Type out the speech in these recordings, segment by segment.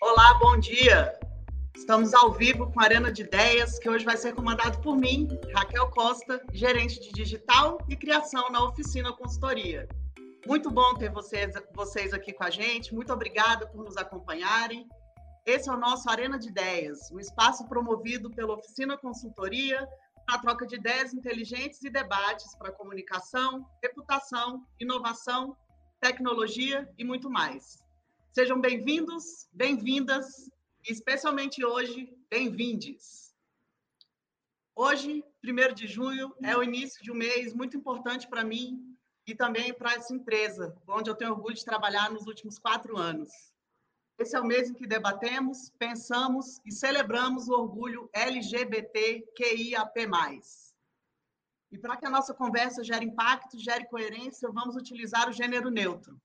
Olá, bom dia. Estamos ao vivo com a Arena de Ideias, que hoje vai ser comandado por mim, Raquel Costa, gerente de digital e criação na Oficina Consultoria. Muito bom ter vocês, vocês aqui com a gente. Muito obrigada por nos acompanharem. Esse é o nosso Arena de Ideias, um espaço promovido pela Oficina Consultoria para troca de ideias inteligentes e debates para comunicação, reputação, inovação, tecnologia e muito mais. Sejam bem-vindos, bem-vindas especialmente hoje, bem-vindes. Hoje, 1 de junho, é o início de um mês muito importante para mim e também para essa empresa, onde eu tenho orgulho de trabalhar nos últimos quatro anos. Esse é o mês em que debatemos, pensamos e celebramos o orgulho LGBTQIAP+. E para que a nossa conversa gere impacto, gere coerência, vamos utilizar o gênero neutro.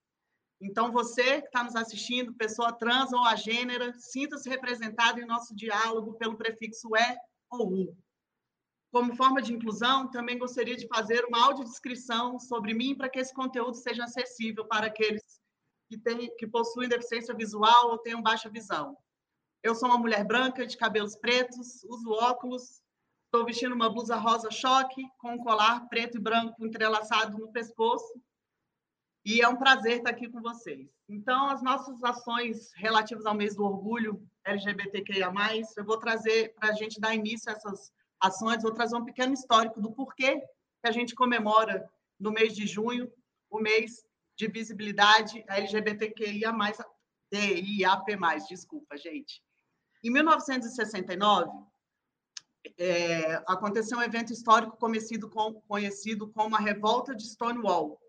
Então, você que está nos assistindo, pessoa trans ou agênera, sinta-se representado em nosso diálogo pelo prefixo E ou U. Como forma de inclusão, também gostaria de fazer uma audiodescrição sobre mim para que esse conteúdo seja acessível para aqueles que, que possuem deficiência visual ou tenham baixa visão. Eu sou uma mulher branca, de cabelos pretos, uso óculos, estou vestindo uma blusa rosa choque, com um colar preto e branco entrelaçado no pescoço, e é um prazer estar aqui com vocês. Então, as nossas ações relativas ao mês do orgulho LGBTQIA+, eu vou trazer para a gente dar início a essas ações, vou trazer um pequeno histórico do porquê que a gente comemora no mês de junho o mês de visibilidade LGBTQIA+, DIAP+, desculpa, gente. Em 1969, é, aconteceu um evento histórico conhecido, com, conhecido como a Revolta de Stonewall,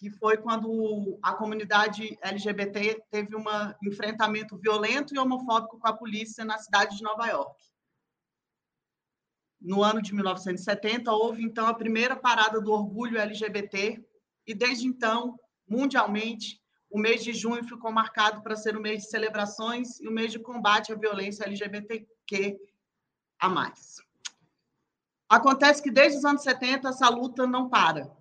que foi quando a comunidade LGBT teve um enfrentamento violento e homofóbico com a polícia na cidade de Nova York. No ano de 1970, houve então a primeira parada do orgulho LGBT, e desde então, mundialmente, o mês de junho ficou marcado para ser o mês de celebrações e o mês de combate à violência LGBTQ a mais. Acontece que desde os anos 70 essa luta não para.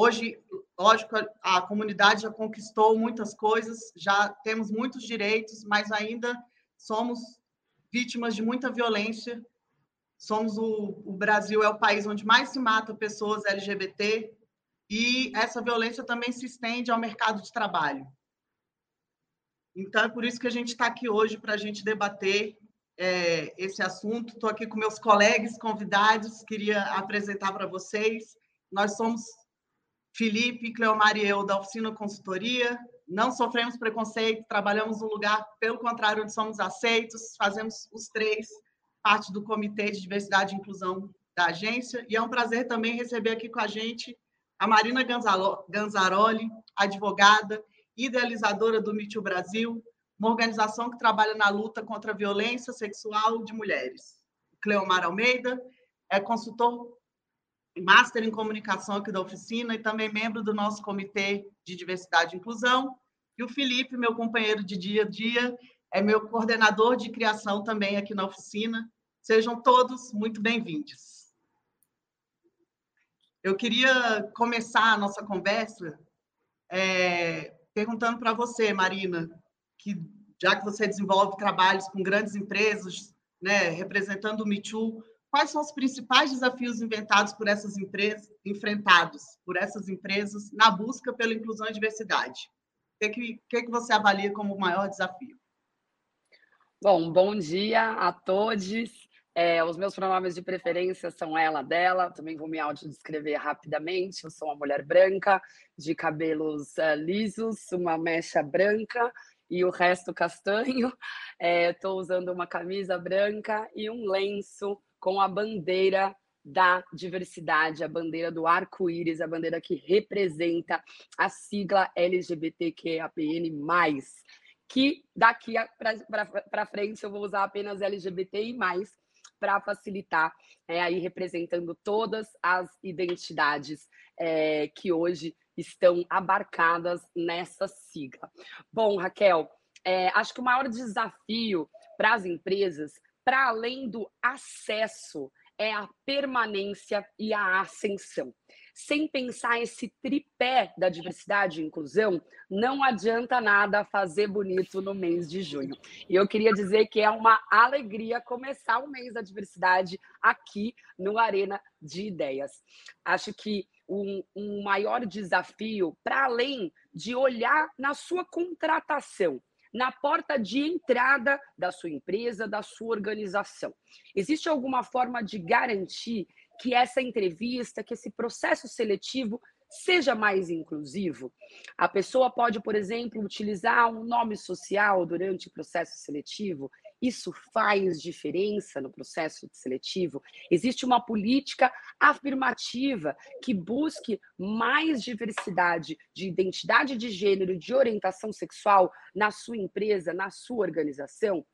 Hoje, lógico, a comunidade já conquistou muitas coisas, já temos muitos direitos, mas ainda somos vítimas de muita violência. Somos o, o Brasil é o país onde mais se mata pessoas LGBT e essa violência também se estende ao mercado de trabalho. Então, é por isso que a gente está aqui hoje para a gente debater é, esse assunto. Estou aqui com meus colegas convidados, queria apresentar para vocês. Nós somos Felipe, Cleomar e eu, da Oficina Consultoria, não sofremos preconceito, trabalhamos no lugar, pelo contrário, onde somos aceitos, fazemos os três parte do Comitê de Diversidade e Inclusão da agência, e é um prazer também receber aqui com a gente a Marina Ganzaroli, advogada, idealizadora do MeToo Brasil, uma organização que trabalha na luta contra a violência sexual de mulheres. Cleomar Almeida é consultor Master em Comunicação aqui da oficina e também membro do nosso Comitê de Diversidade e Inclusão. E o Felipe, meu companheiro de dia a dia, é meu coordenador de criação também aqui na oficina. Sejam todos muito bem-vindos. Eu queria começar a nossa conversa é, perguntando para você, Marina, que já que você desenvolve trabalhos com grandes empresas, né, representando o Me Too, quais são os principais desafios inventados por essas empresas, enfrentados por essas empresas na busca pela inclusão e diversidade? O que, que, que você avalia como o maior desafio? Bom, bom dia a todos. É, os meus pronomes de preferência são ela, dela. Também vou me autodescrever rapidamente. Eu sou uma mulher branca, de cabelos uh, lisos, uma mecha branca e o resto castanho. Estou é, usando uma camisa branca e um lenço com a bandeira da diversidade, a bandeira do arco-íris, a bandeira que representa a sigla LGBTQAPN+, que daqui para frente eu vou usar apenas LGBTI+, para facilitar, é, aí representando todas as identidades é, que hoje estão abarcadas nessa sigla. Bom, Raquel, é, acho que o maior desafio para as empresas para além do acesso, é a permanência e a ascensão. sem pensar esse tripé da diversidade e inclusão, não adianta nada fazer bonito no mês de junho. E eu queria dizer que é uma alegria começar o mês da diversidade aqui no Arena de Ideias. Acho que um, um maior desafio, para além de olhar na sua contratação, na porta de entrada da sua empresa, da sua organização. Existe alguma forma de garantir que essa entrevista, que esse processo seletivo seja mais inclusivo. A pessoa pode, por exemplo, utilizar um nome social durante o processo seletivo. Isso faz diferença no processo seletivo. Existe uma política afirmativa que busque mais diversidade de identidade de gênero, de orientação sexual na sua empresa, na sua organização.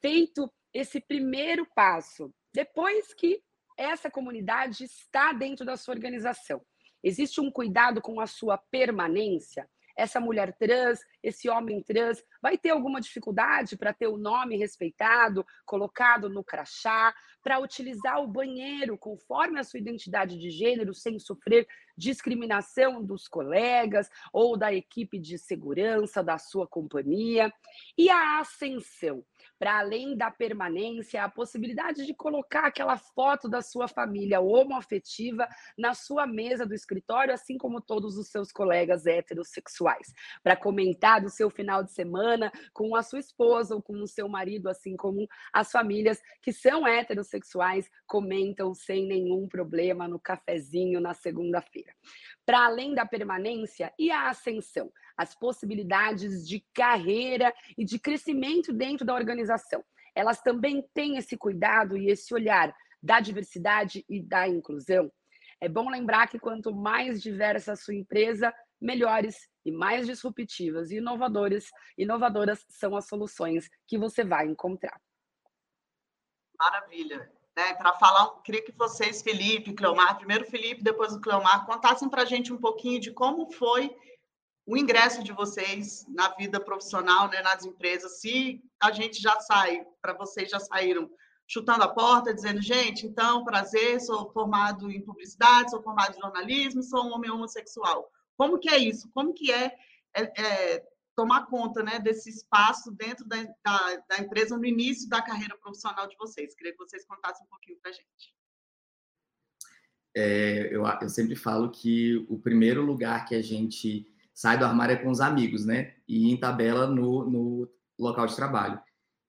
Feito esse primeiro passo, depois que essa comunidade está dentro da sua organização. Existe um cuidado com a sua permanência? Essa mulher trans, esse homem trans, vai ter alguma dificuldade para ter o nome respeitado, colocado no crachá, para utilizar o banheiro conforme a sua identidade de gênero, sem sofrer discriminação dos colegas ou da equipe de segurança da sua companhia. E a ascensão, para além da permanência, a possibilidade de colocar aquela foto da sua família homoafetiva na sua mesa do escritório, assim como todos os seus colegas heterossexuais, para comentar do seu final de semana com a sua esposa ou com o seu marido, assim como as famílias que são heterossexuais comentam sem nenhum problema no cafezinho na segunda-feira. Para além da permanência e a ascensão, as possibilidades de carreira e de crescimento dentro da organização. Elas também têm esse cuidado e esse olhar da diversidade e da inclusão. É bom lembrar que quanto mais diversa a sua empresa, melhores e mais disruptivas e inovadoras, inovadoras são as soluções que você vai encontrar. Maravilha. Né, para falar, queria que vocês, Felipe, Cleomar, primeiro Felipe, depois o Cleomar, contassem para a gente um pouquinho de como foi o ingresso de vocês na vida profissional, né, nas empresas. Se a gente já sai, para vocês já saíram chutando a porta, dizendo, gente, então, prazer, sou formado em publicidade, sou formado em jornalismo, sou um homem homossexual. Como que é isso? Como que é, é, é tomar conta né, desse espaço dentro da, da, da, empresa no início da carreira profissional de vocês? Queria que vocês contassem um pouquinho para a gente. É, eu, eu sempre falo que o primeiro lugar que a gente sai do armário é com os amigos, né? E em tabela no, no local de trabalho.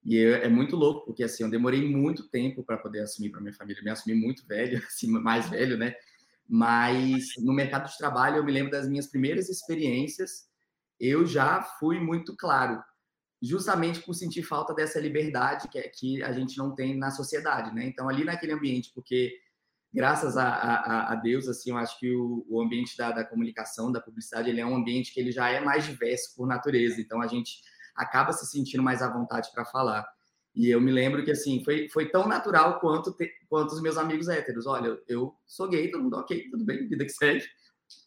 E é, é muito louco, porque assim, eu demorei muito tempo para poder assumir para minha família. me assumi muito velho, assim, mais velho, né? Mas no mercado de trabalho, eu me lembro das minhas primeiras experiências, eu já fui muito claro, justamente por sentir falta dessa liberdade que, é, que a gente não tem na sociedade, né? Então, ali naquele ambiente, porque graças a, a, a Deus, assim, eu acho que o, o ambiente da, da, comunicação, da publicidade, ele é um ambiente que ele já é mais diverso por natureza, então a gente acaba se sentindo mais à vontade para falar. E eu me lembro que, assim, foi, foi tão natural quanto, te, quanto os meus amigos héteros. Olha, eu sou gay, todo mundo ok, tudo bem, vida que segue,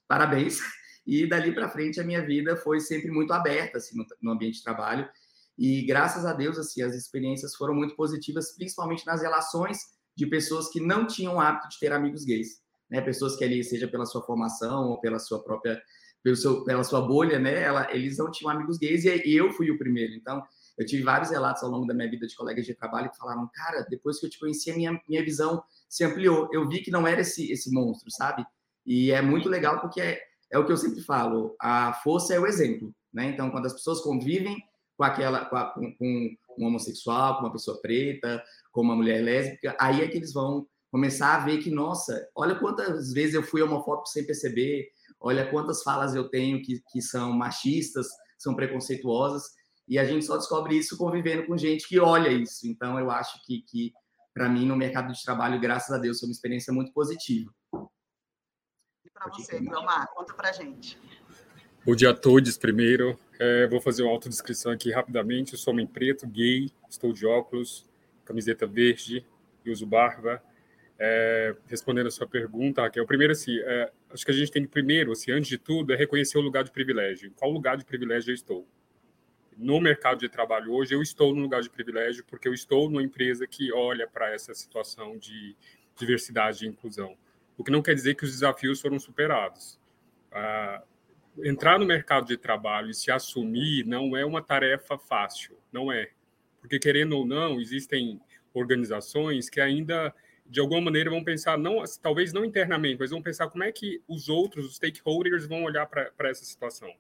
parabéns. E dali para frente a minha vida foi sempre muito aberta, assim, no, no ambiente de trabalho. E graças a Deus, assim, as experiências foram muito positivas, principalmente nas relações de pessoas que não tinham o hábito de ter amigos gays, né? Pessoas que ali, seja pela sua formação ou pela sua própria, pelo seu, pela sua bolha, né? Ela, eles não tinham amigos gays e eu fui o primeiro. Então, eu tive vários relatos ao longo da minha vida de colegas de trabalho que falaram, cara, depois que eu te conheci, a minha, minha visão se ampliou. Eu vi que não era esse, esse monstro, sabe? E é muito legal porque é, é o que eu sempre falo, a força é o exemplo, né? Então, quando as pessoas convivem com aquela, com, a, com, com um homossexual, com uma pessoa preta, com uma mulher lésbica, aí é que eles vão começar a ver que, nossa, olha quantas vezes eu fui homofóbico sem perceber, olha quantas falas eu tenho que, que são machistas, são preconceituosas, e a gente só descobre isso convivendo com gente que olha isso. Então, eu acho que, que para mim, no mercado de trabalho, graças a Deus, foi uma experiência muito positiva. E para você, Guilmar, conta para gente. Bom dia a todos, primeiro. É, vou fazer uma autodescrição aqui rapidamente. Eu sou homem preto, gay, estou de óculos, camiseta verde e uso barba. É, respondendo a sua pergunta, Raquel, primeiro, assim, é, acho que a gente tem que, primeiro, assim, antes de tudo, é reconhecer o lugar de privilégio. Qual lugar de privilégio eu estou? no mercado de trabalho hoje, eu estou no lugar de privilégio porque eu estou numa empresa que olha para essa situação de diversidade e inclusão. o que não quer dizer que os desafios foram superados. Ah, entrar no mercado de trabalho e se assumir não é uma tarefa fácil, não é. Porque, querendo ou não, existem organizações que ainda, de alguma maneira, vão pensar, não, talvez não internamente, mas vão pensar como é que os outros, os stakeholders, vão olhar para essa situação.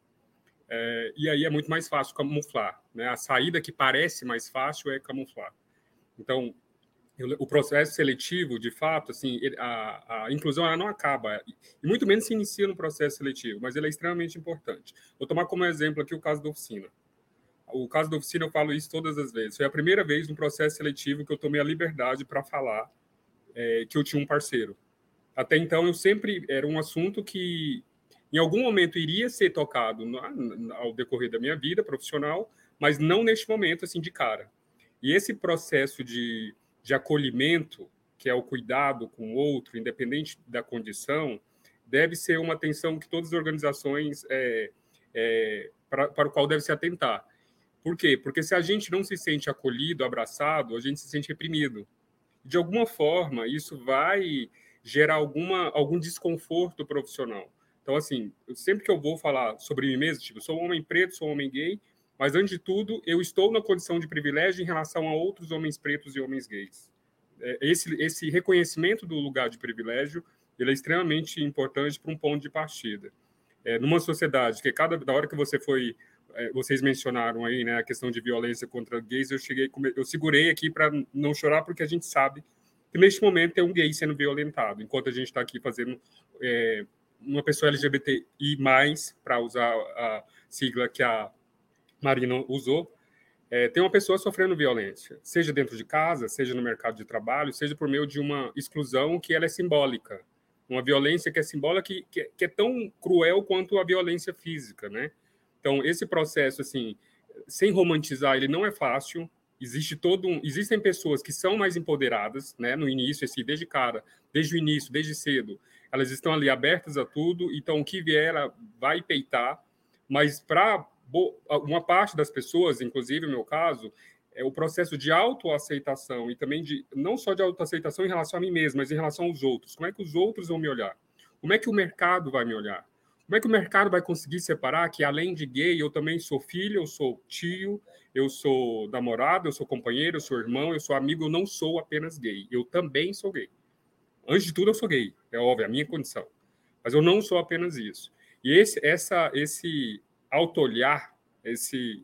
É, e aí é muito mais fácil camuflar. Né? A saída que parece mais fácil é camuflar. Então, o processo seletivo, de fato, assim, a, a inclusão ela não acaba, e muito menos se inicia no processo seletivo, mas ele é extremamente importante. Vou tomar como exemplo aqui o caso da oficina. O caso da oficina eu falo isso todas as vezes. Foi a primeira vez no processo seletivo que eu tomei a liberdade para falar é, que eu tinha um parceiro. Até então eu sempre era um assunto que em algum momento iria ser tocado ao decorrer da minha vida profissional, mas não neste momento assim de cara. E esse processo de de acolhimento, que é o cuidado com o outro, independente da condição, deve ser uma atenção que todas as organizações é, é, para, para o qual deve se atentar. Por quê? Porque se a gente não se sente acolhido, abraçado, a gente se sente reprimido. De alguma forma, isso vai gerar alguma, algum desconforto profissional. Então, assim, sempre que eu vou falar sobre mim mesmo, tipo, sou um homem preto, sou um homem gay, mas, antes de tudo, eu estou na condição de privilégio em relação a outros homens pretos e homens gays. É, esse, esse reconhecimento do lugar de privilégio ele é extremamente importante para um ponto de partida. É, numa sociedade que cada da hora que você foi vocês mencionaram aí né a questão de violência contra gays eu cheguei eu segurei aqui para não chorar porque a gente sabe que neste momento tem um gay sendo violentado enquanto a gente está aqui fazendo é, uma pessoa LGBTI para usar a sigla que a Marina usou, é, tem uma pessoa sofrendo violência, seja dentro de casa, seja no mercado de trabalho, seja por meio de uma exclusão que ela é simbólica, uma violência que é simbólica que, que, que é tão cruel quanto a violência física, né? Então esse processo, assim, sem romantizar, ele não é fácil. Existe todo um, existem pessoas que são mais empoderadas, né? No início, assim, desde cara, desde o início, desde cedo, elas estão ali abertas a tudo. Então o que vier, ela vai peitar. Mas para uma parte das pessoas, inclusive no meu caso, é o processo de autoaceitação e também de não só de autoaceitação em relação a mim mesmo, mas em relação aos outros. Como é que os outros vão me olhar? Como é que o mercado vai me olhar? Como é que o mercado vai conseguir separar que além de gay, eu também sou filho, eu sou tio, eu sou namorado, eu sou companheiro, eu sou irmão, eu sou amigo, eu não sou apenas gay. Eu também sou gay. Antes de tudo, eu sou gay, é óbvio, é a minha condição. Mas eu não sou apenas isso. E esse, essa, esse auto-olhar, esse,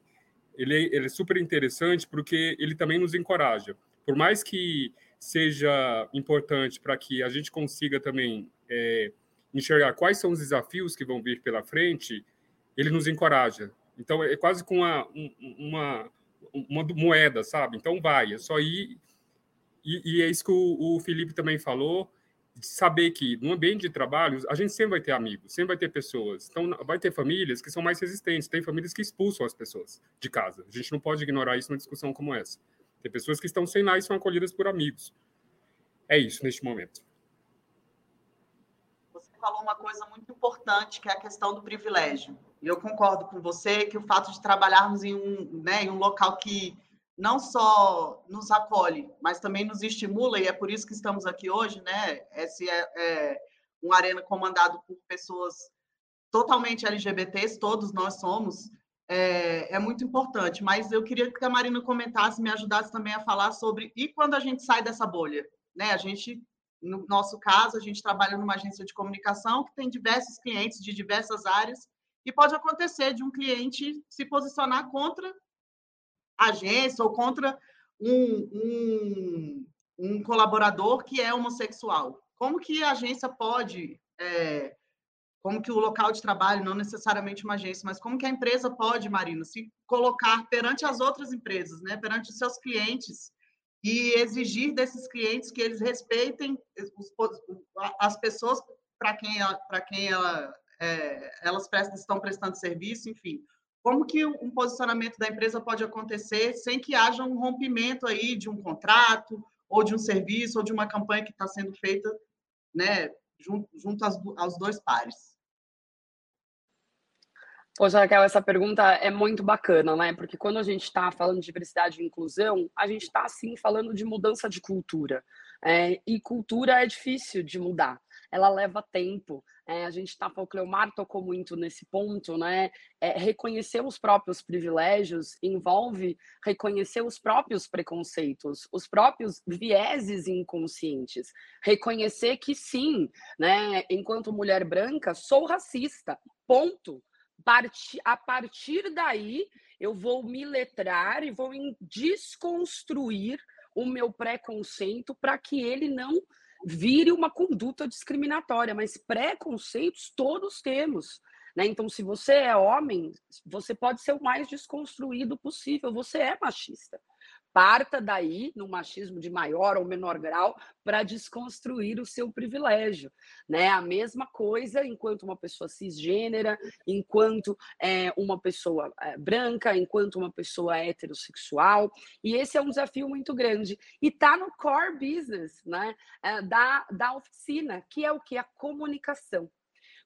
ele, é, ele é super interessante porque ele também nos encoraja. Por mais que seja importante para que a gente consiga também é, enxergar quais são os desafios que vão vir pela frente, ele nos encoraja. Então, é quase com uma, uma, uma moeda, sabe? Então, vai, é só ir. E, e é isso que o, o Felipe também falou, de saber que no ambiente de trabalho a gente sempre vai ter amigos, sempre vai ter pessoas. Então vai ter famílias que são mais resistentes, tem famílias que expulsam as pessoas de casa. A gente não pode ignorar isso numa discussão como essa. Tem pessoas que estão sem lá e são acolhidas por amigos. É isso neste momento. Falou uma coisa muito importante que é a questão do privilégio. E eu concordo com você que o fato de trabalharmos em um, né, em um local que não só nos acolhe, mas também nos estimula, e é por isso que estamos aqui hoje, né? Esse é, é um arena comandado por pessoas totalmente LGBTs, todos nós somos, é, é, muito importante. Mas eu queria que a Marina comentasse, me ajudasse também a falar sobre e quando a gente sai dessa bolha, né? A gente, no nosso caso, a gente trabalha numa agência de comunicação que tem diversos clientes de diversas áreas e pode acontecer de um cliente se posicionar contra agência ou contra um, um, um colaborador que é homossexual. Como que a agência pode, é, como que o local de trabalho, não necessariamente uma agência, mas como que a empresa pode, Marina, se colocar perante as outras empresas, né, perante os seus clientes, e exigir desses clientes que eles respeitem os, as pessoas para quem, para quem ela, é, elas prestam, estão prestando serviço, enfim. Como que um posicionamento da empresa pode acontecer sem que haja um rompimento aí de um contrato, ou de um serviço, ou de uma campanha que está sendo feita né, junto, junto aos, aos dois pares? Poxa, Raquel, essa pergunta é muito bacana, né? Porque quando a gente está falando de diversidade e inclusão, a gente está, sim, falando de mudança de cultura. É, e cultura é difícil de mudar ela leva tempo. É, a gente está, o Cleomar tocou muito nesse ponto, né? É, reconhecer os próprios privilégios envolve reconhecer os próprios preconceitos, os próprios vieses inconscientes. Reconhecer que sim, né? Enquanto mulher branca, sou racista. Ponto. A partir daí, eu vou me letrar e vou desconstruir o meu preconceito para que ele não vire uma conduta discriminatória, mas preconceitos todos temos. Né? Então, se você é homem, você pode ser o mais desconstruído possível, você é machista parta daí, no machismo de maior ou menor grau, para desconstruir o seu privilégio. Né? A mesma coisa enquanto uma pessoa cisgênera, enquanto é, uma pessoa é, branca, enquanto uma pessoa heterossexual. E esse é um desafio muito grande. E está no core business né? É, da, da oficina, que é o que? A comunicação.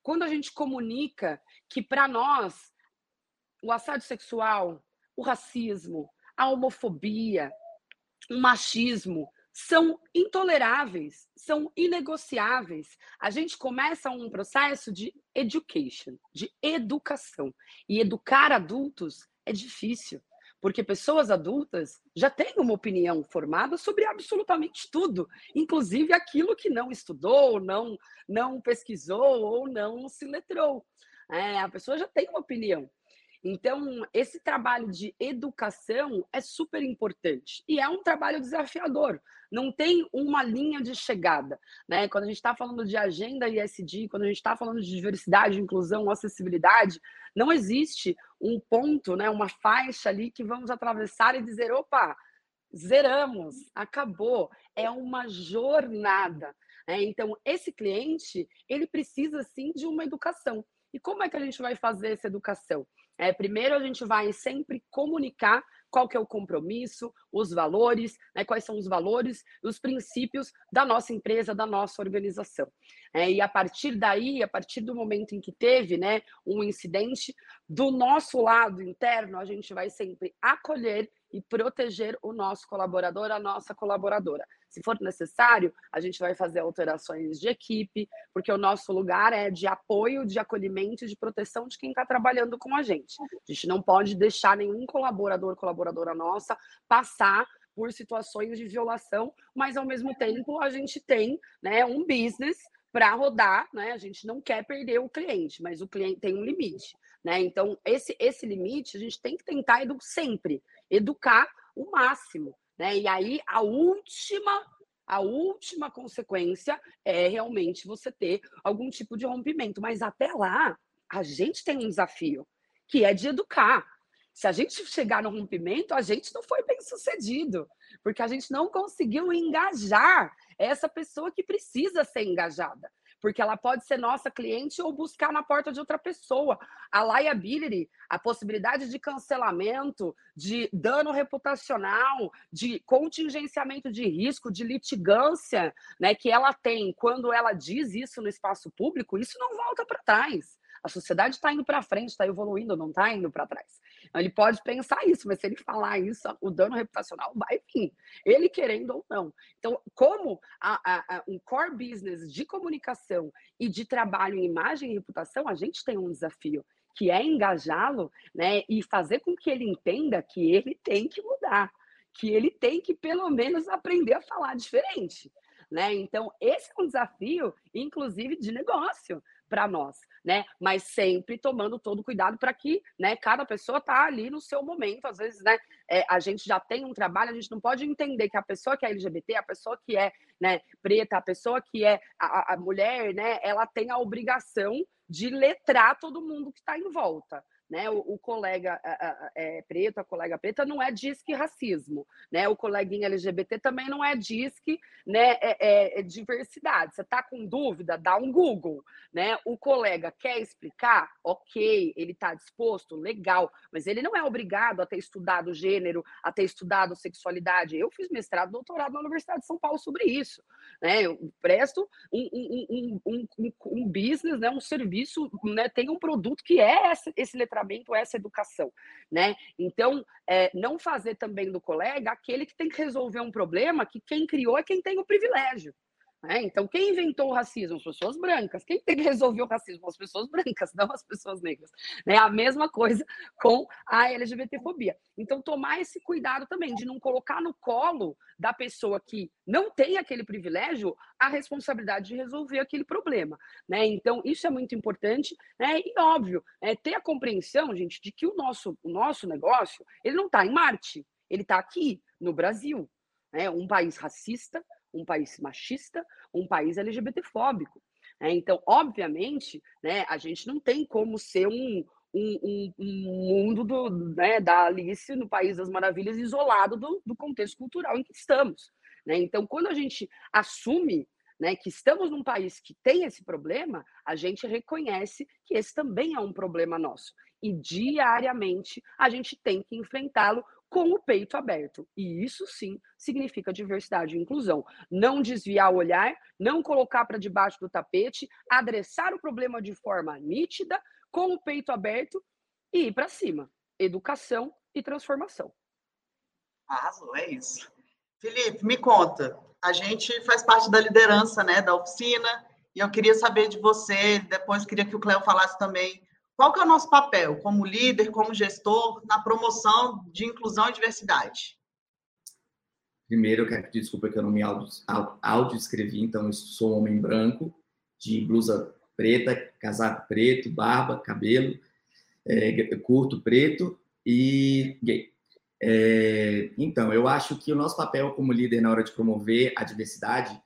Quando a gente comunica que, para nós, o assédio sexual, o racismo, a homofobia, o machismo são intoleráveis, são inegociáveis. A gente começa um processo de education, de educação. E educar adultos é difícil, porque pessoas adultas já têm uma opinião formada sobre absolutamente tudo, inclusive aquilo que não estudou, não, não pesquisou ou não se letrou. É, a pessoa já tem uma opinião. Então, esse trabalho de educação é super importante e é um trabalho desafiador. Não tem uma linha de chegada, né? Quando a gente está falando de agenda ISD, quando a gente está falando de diversidade, inclusão, acessibilidade, não existe um ponto, né? Uma faixa ali que vamos atravessar e dizer, opa, zeramos, acabou. É uma jornada. Né? Então, esse cliente ele precisa sim de uma educação. E como é que a gente vai fazer essa educação? É, primeiro, a gente vai sempre comunicar qual que é o compromisso, os valores, né, quais são os valores, os princípios da nossa empresa, da nossa organização. É, e a partir daí, a partir do momento em que teve né, um incidente, do nosso lado interno, a gente vai sempre acolher e proteger o nosso colaborador, a nossa colaboradora. Se for necessário, a gente vai fazer alterações de equipe, porque o nosso lugar é de apoio, de acolhimento e de proteção de quem está trabalhando com a gente. A gente não pode deixar nenhum colaborador, colaboradora nossa, passar por situações de violação, mas ao mesmo tempo a gente tem né, um business para rodar, né? A gente não quer perder o cliente, mas o cliente tem um limite, né? Então, esse, esse limite a gente tem que tentar edu sempre educar o máximo, né? E aí a última a última consequência é realmente você ter algum tipo de rompimento, mas até lá a gente tem um desafio, que é de educar. Se a gente chegar no rompimento, a gente não foi bem sucedido, porque a gente não conseguiu engajar essa pessoa que precisa ser engajada porque ela pode ser nossa cliente ou buscar na porta de outra pessoa. A liability, a possibilidade de cancelamento, de dano reputacional, de contingenciamento de risco, de litigância, né, que ela tem quando ela diz isso no espaço público, isso não volta para trás. A sociedade está indo para frente, está evoluindo, não está indo para trás. Ele pode pensar isso, mas se ele falar isso, o dano reputacional vai vir, ele querendo ou não. Então, como a, a, a, um core business de comunicação e de trabalho em imagem e reputação, a gente tem um desafio que é engajá-lo, né, e fazer com que ele entenda que ele tem que mudar, que ele tem que pelo menos aprender a falar diferente, né? Então, esse é um desafio, inclusive, de negócio para nós, né? Mas sempre tomando todo cuidado para que, né, cada pessoa tá ali no seu momento. Às vezes, né, é, a gente já tem um trabalho, a gente não pode entender que a pessoa que é LGBT, a pessoa que é, né, preta, a pessoa que é a, a mulher, né, ela tem a obrigação de letrar todo mundo que está em volta né? O, o colega é, preto, a colega preta, não é disque racismo, né? O coleguinha LGBT também não é disque né, é, é, é diversidade. Você está com dúvida? Dá um Google, né? O colega quer explicar? Ok, ele está disposto? Legal, mas ele não é obrigado a ter estudado gênero, a ter estudado sexualidade. Eu fiz mestrado, doutorado na Universidade de São Paulo sobre isso, né? Eu presto um, um, um, um, um business, né? um serviço, né? tem um produto que é esse, esse letramento essa educação, né? Então, é, não fazer também do colega aquele que tem que resolver um problema que quem criou é quem tem o privilégio. Né? Então, quem inventou o racismo? As pessoas brancas. Quem tem que resolver o racismo? As pessoas brancas, não as pessoas negras. É a mesma coisa com a LGBTfobia. Então, tomar esse cuidado também de não colocar no colo da pessoa que não tem aquele privilégio a responsabilidade de resolver aquele problema. Né? Então, isso é muito importante. Né? E, óbvio, é ter a compreensão, gente, de que o nosso, o nosso negócio ele não está em Marte, ele está aqui, no Brasil. Né? Um país racista, um país machista, um país LGBTfóbico. É, então, obviamente, né, a gente não tem como ser um, um, um, um mundo do, né, da Alice no País das Maravilhas isolado do, do contexto cultural em que estamos. Né? Então, quando a gente assume né, que estamos num país que tem esse problema, a gente reconhece que esse também é um problema nosso. E diariamente a gente tem que enfrentá-lo com o peito aberto. E isso sim significa diversidade e inclusão. Não desviar o olhar, não colocar para debaixo do tapete, adressar o problema de forma nítida, com o peito aberto e ir para cima. Educação e transformação. Arrasou, é isso. Felipe, me conta. A gente faz parte da liderança né, da oficina e eu queria saber de você, depois queria que o Cléo falasse também qual que é o nosso papel como líder, como gestor, na promoção de inclusão e diversidade? Primeiro, eu quero pedir desculpa que eu não me auto-escrevi, então eu sou um homem branco, de blusa preta, casaco preto, barba, cabelo é, curto, preto e gay. É, então, eu acho que o nosso papel como líder na hora de promover a diversidade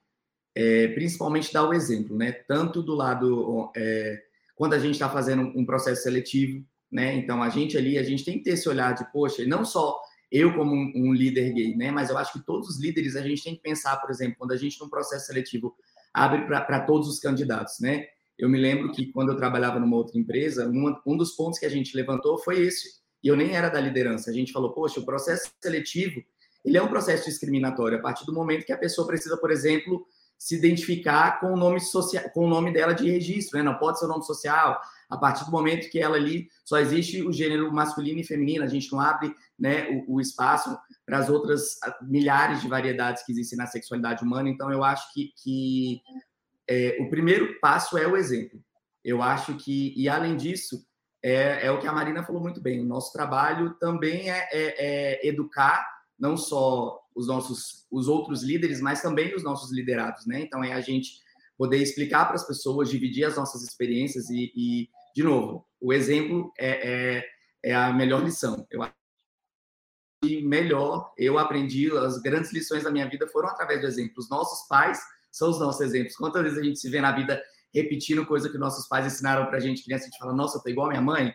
é principalmente dar o exemplo, né? Tanto do lado é, quando a gente está fazendo um processo seletivo, né? Então a gente ali, a gente tem que ter esse olhar de, poxa, não só eu como um, um líder gay, né? Mas eu acho que todos os líderes a gente tem que pensar, por exemplo, quando a gente num processo seletivo abre para todos os candidatos, né? Eu me lembro que quando eu trabalhava numa outra empresa, uma, um dos pontos que a gente levantou foi esse. E eu nem era da liderança. A gente falou, poxa, o processo seletivo ele é um processo discriminatório a partir do momento que a pessoa precisa, por exemplo, se identificar com o nome social, com o nome dela de registro, né? Não pode ser o nome social. A partir do momento que ela ali só existe o gênero masculino e feminino, a gente não abre, né, o, o espaço para as outras milhares de variedades que existem na sexualidade humana. Então, eu acho que, que é, o primeiro passo é o exemplo. Eu acho que, e além disso, é, é, o que a Marina falou muito bem. O nosso trabalho também é, é, é educar não só os nossos os outros líderes, mas também os nossos liderados, né? Então é a gente poder explicar para as pessoas, dividir as nossas experiências e, e de novo, o exemplo é, é, é a melhor lição. Eu e melhor eu aprendi as grandes lições da minha vida foram através do exemplo. Os nossos pais são os nossos exemplos. Quantas vezes a gente se vê na vida repetindo coisa que nossos pais ensinaram para a gente, criança, a gente fala, nossa, eu tô igual a minha mãe.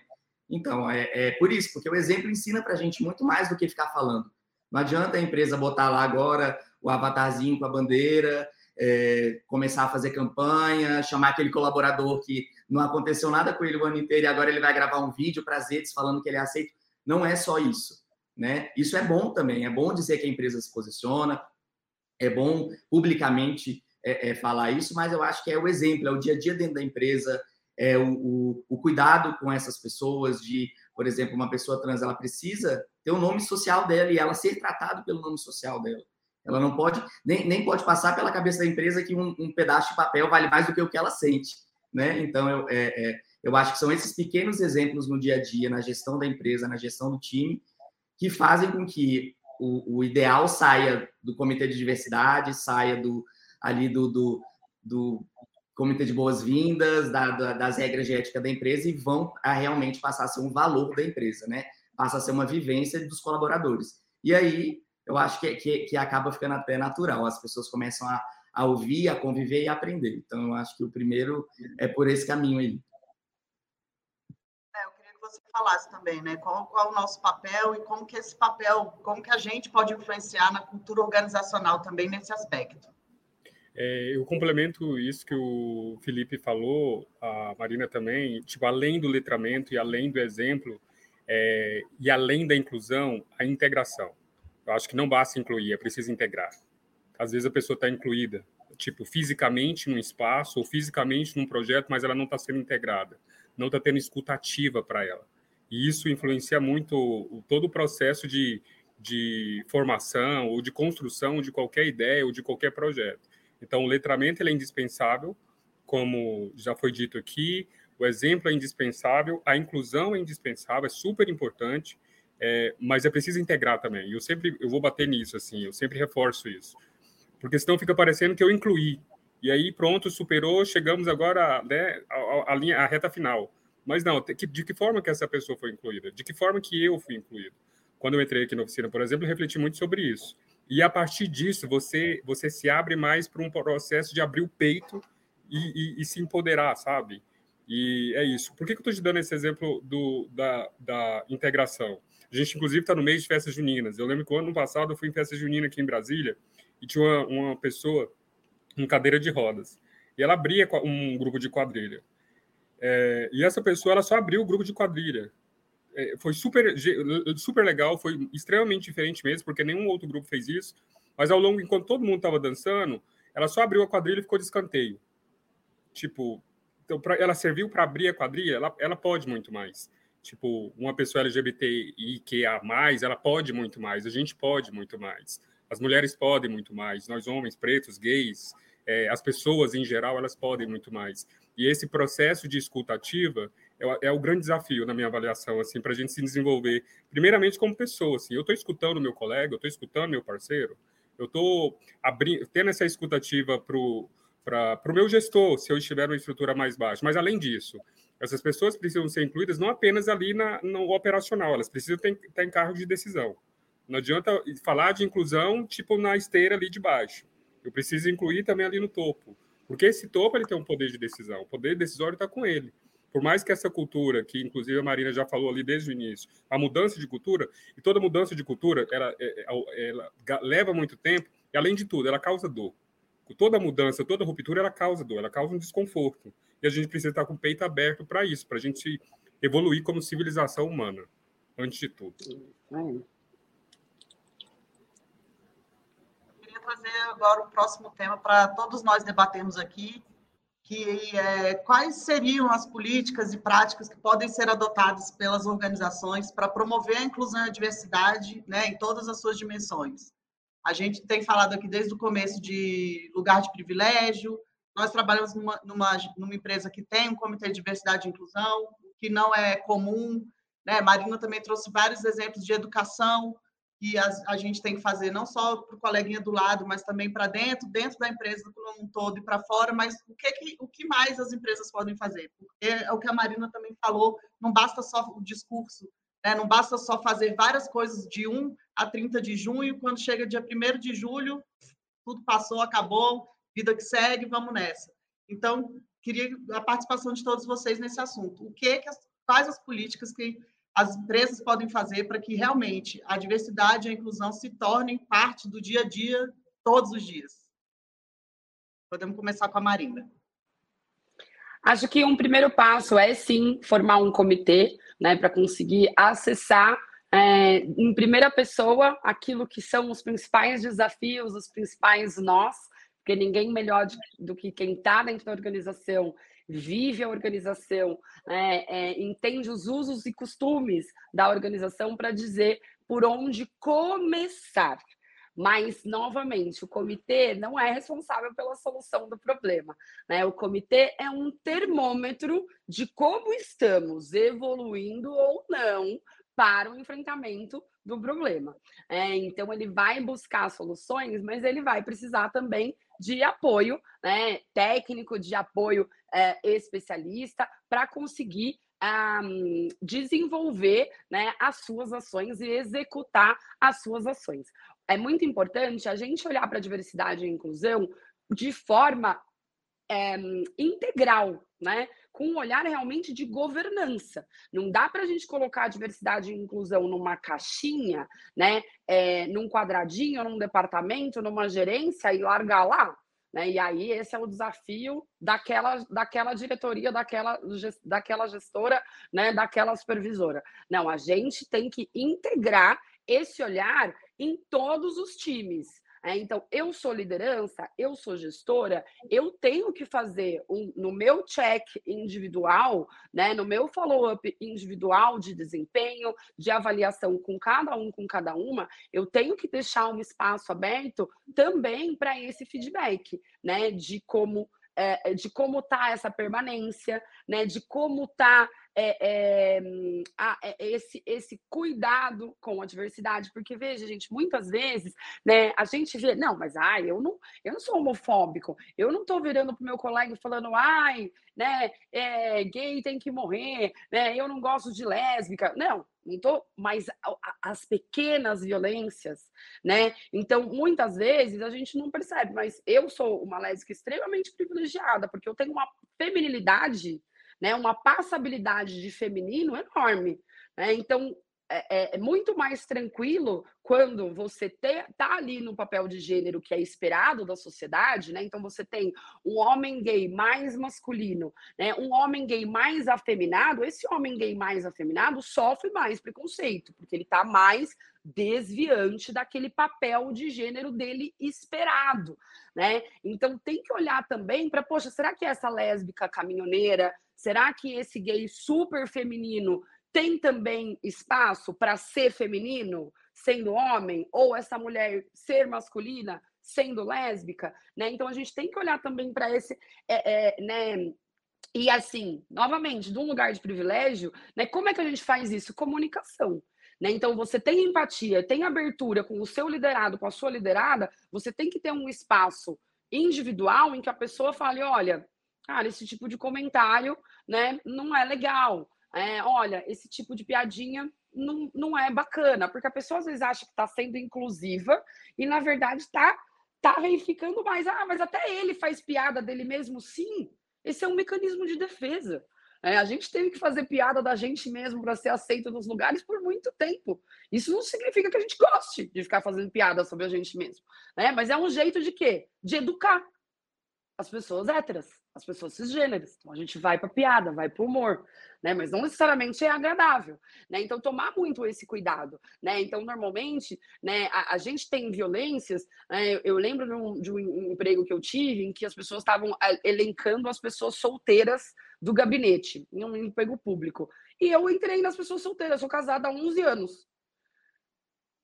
Então, é, é por isso, porque o exemplo ensina para a gente muito mais do que ficar falando. Não adianta a empresa botar lá agora o avatarzinho com a bandeira, é, começar a fazer campanha, chamar aquele colaborador que não aconteceu nada com ele o ano inteiro e agora ele vai gravar um vídeo para as redes falando que ele é aceito. Não é só isso. Né? Isso é bom também, é bom dizer que a empresa se posiciona, é bom publicamente é, é, falar isso, mas eu acho que é o exemplo, é o dia a dia dentro da empresa, é o, o, o cuidado com essas pessoas, de por exemplo, uma pessoa trans, ela precisa ter o nome social dela e ela ser tratada pelo nome social dela. Ela não pode, nem, nem pode passar pela cabeça da empresa que um, um pedaço de papel vale mais do que o que ela sente, né? Então, eu, é, é, eu acho que são esses pequenos exemplos no dia a dia, na gestão da empresa, na gestão do time, que fazem com que o, o ideal saia do comitê de diversidade, saia do ali do, do, do comitê de boas-vindas, da, da, das regras de ética da empresa e vão a realmente passar a ser um valor da empresa, né? Passa a ser uma vivência dos colaboradores. E aí, eu acho que, que, que acaba ficando até natural, as pessoas começam a, a ouvir, a conviver e a aprender. Então, eu acho que o primeiro é por esse caminho aí. É, eu queria que você falasse também, né? Qual, qual é o nosso papel e como que esse papel, como que a gente pode influenciar na cultura organizacional também nesse aspecto. É, eu complemento isso que o Felipe falou, a Marina também, tipo, além do letramento e além do exemplo, é, e além da inclusão, a integração. Eu acho que não basta incluir, é preciso integrar. Às vezes a pessoa está incluída, tipo, fisicamente num espaço ou fisicamente num projeto, mas ela não está sendo integrada, não está tendo escutativa para ela. E isso influencia muito todo o processo de, de formação ou de construção de qualquer ideia ou de qualquer projeto. Então, o letramento é indispensável, como já foi dito aqui, o exemplo é indispensável, a inclusão é indispensável, é super importante, é, mas é preciso integrar também. E eu sempre eu vou bater nisso, assim, eu sempre reforço isso. Porque senão fica parecendo que eu incluí. E aí, pronto, superou, chegamos agora né, à, linha, à reta final. Mas não, de que forma que essa pessoa foi incluída? De que forma que eu fui incluído? Quando eu entrei aqui na oficina, por exemplo, eu refleti muito sobre isso. E a partir disso, você, você se abre mais para um processo de abrir o peito e, e, e, se empoderar, sabe? E é isso. Por que, que eu estou te dando esse exemplo do, da, da integração? A gente, inclusive, está no mês de festas juninas. Eu lembro que o ano passado eu fui em festa junina aqui em Brasília e tinha uma, uma pessoa em cadeira de rodas. E ela abria um grupo de quadrilha. É, e essa pessoa ela só abriu o grupo de quadrilha. É, foi super, super legal, foi extremamente diferente mesmo, porque nenhum outro grupo fez isso. Mas ao longo, enquanto todo mundo estava dançando, ela só abriu a quadrilha e ficou de escanteio. Tipo, então, pra, ela serviu para abrir a quadrilha, ela, ela pode muito mais. Tipo, uma pessoa LGBTIQA+, ela pode muito mais, a gente pode muito mais. As mulheres podem muito mais, nós homens, pretos, gays, é, as pessoas em geral, elas podem muito mais. E esse processo de escuta ativa é, é o grande desafio na minha avaliação, assim, para a gente se desenvolver, primeiramente como pessoa. Assim, eu estou escutando meu colega, eu estou escutando meu parceiro, eu estou tendo essa escuta ativa para o meu gestor, se eu estiver numa estrutura mais baixa. Mas, além disso, essas pessoas precisam ser incluídas não apenas ali na, no operacional, elas precisam ter, ter em cargo de decisão. Não adianta falar de inclusão, tipo, na esteira ali de baixo. Eu preciso incluir também ali no topo. Porque esse topo ele tem um poder de decisão. O poder decisório está com ele. Por mais que essa cultura, que inclusive a Marina já falou ali desde o início, a mudança de cultura, e toda mudança de cultura, ela, é, é, ela, ela leva muito tempo, e além de tudo, ela causa dor. Toda mudança, toda ruptura, ela causa dor, ela causa um desconforto. E a gente precisa estar com o peito aberto para isso, para a gente evoluir como civilização humana, antes de tudo. É. trazer agora o próximo tema para todos nós debatermos aqui, que é quais seriam as políticas e práticas que podem ser adotadas pelas organizações para promover a inclusão e a diversidade né, em todas as suas dimensões. A gente tem falado aqui desde o começo de lugar de privilégio, nós trabalhamos numa, numa, numa empresa que tem um comitê de diversidade e inclusão, que não é comum, né? Marina também trouxe vários exemplos de educação, que a, a gente tem que fazer não só para o coleguinha do lado, mas também para dentro, dentro da empresa como um todo e para fora, mas o que, que, o que mais as empresas podem fazer? Porque é o que a Marina também falou, não basta só o discurso, né? não basta só fazer várias coisas de 1 a 30 de junho, quando chega dia 1 de julho, tudo passou, acabou, vida que segue, vamos nessa. Então, queria a participação de todos vocês nesse assunto. O que, que as, quais as políticas que as empresas podem fazer para que realmente a diversidade e a inclusão se tornem parte do dia a dia, todos os dias? Podemos começar com a Marina. Acho que um primeiro passo é sim formar um comitê, né, para conseguir acessar é, em primeira pessoa aquilo que são os principais desafios, os principais nós, porque ninguém melhor do que quem está dentro da organização vive a organização, né, é, entende os usos e costumes da organização para dizer por onde começar. Mas, novamente, o comitê não é responsável pela solução do problema. Né? O comitê é um termômetro de como estamos evoluindo ou não para o enfrentamento do problema. É, então, ele vai buscar soluções, mas ele vai precisar também de apoio né, técnico, de apoio é, especialista, para conseguir um, desenvolver né, as suas ações e executar as suas ações. É muito importante a gente olhar para a diversidade e inclusão de forma é, integral, né? com um olhar realmente de governança. Não dá para a gente colocar a diversidade e inclusão numa caixinha, né? É, num quadradinho, num departamento, numa gerência e largar lá. Né? E aí esse é o desafio daquela, daquela diretoria, daquela, daquela gestora, né? daquela supervisora. Não, a gente tem que integrar esse olhar em todos os times. É, então, eu sou liderança, eu sou gestora, eu tenho que fazer um, no meu check individual, né, no meu follow-up individual de desempenho, de avaliação com cada um, com cada uma, eu tenho que deixar um espaço aberto também para esse feedback, né, de como é, de como está essa permanência, né, de como está é, é, é, esse, esse cuidado com a diversidade, porque veja, gente, muitas vezes, né, a gente vê, não, mas ai, eu não, eu não sou homofóbico, eu não estou virando pro meu colega falando, ai, né, é, gay tem que morrer, né, eu não gosto de lésbica, não, não tô, mas as pequenas violências, né? Então, muitas vezes a gente não percebe, mas eu sou uma lésbica extremamente privilegiada, porque eu tenho uma feminilidade né, uma passabilidade de feminino enorme. Né? Então, é, é, é, muito mais tranquilo quando você está ali no papel de gênero que é esperado da sociedade, né? Então você tem um homem gay mais masculino, né? Um homem gay mais afeminado. Esse homem gay mais afeminado sofre mais preconceito, porque ele está mais desviante daquele papel de gênero dele esperado, né? Então tem que olhar também para, poxa, será que essa lésbica caminhoneira, será que esse gay super feminino tem também espaço para ser feminino, sendo homem, ou essa mulher ser masculina, sendo lésbica, né? Então a gente tem que olhar também para esse, é, é, né? E assim, novamente, de um lugar de privilégio, né? Como é que a gente faz isso? Comunicação. Né? Então, você tem empatia, tem abertura com o seu liderado, com a sua liderada, você tem que ter um espaço individual em que a pessoa fale: olha, cara, esse tipo de comentário né, não é legal é, olha, esse tipo de piadinha não, não é bacana, porque a pessoa às vezes acha que está sendo inclusiva e, na verdade, está tá reificando mais. Ah, mas até ele faz piada dele mesmo, sim. Esse é um mecanismo de defesa. É, a gente teve que fazer piada da gente mesmo para ser aceito nos lugares por muito tempo. Isso não significa que a gente goste de ficar fazendo piada sobre a gente mesmo. Né? Mas é um jeito de quê? De educar as pessoas héteras as pessoas cisgêneras. Então a gente vai para piada, vai para humor, né? Mas não necessariamente é agradável, né? Então tomar muito esse cuidado, né? Então normalmente, né? A, a gente tem violências. Né? Eu, eu, lembro de um, de um, emprego que eu tive em que as pessoas estavam elencando as pessoas solteiras do gabinete em um emprego público. E eu entrei nas pessoas solteiras. Sou casada há 11 anos.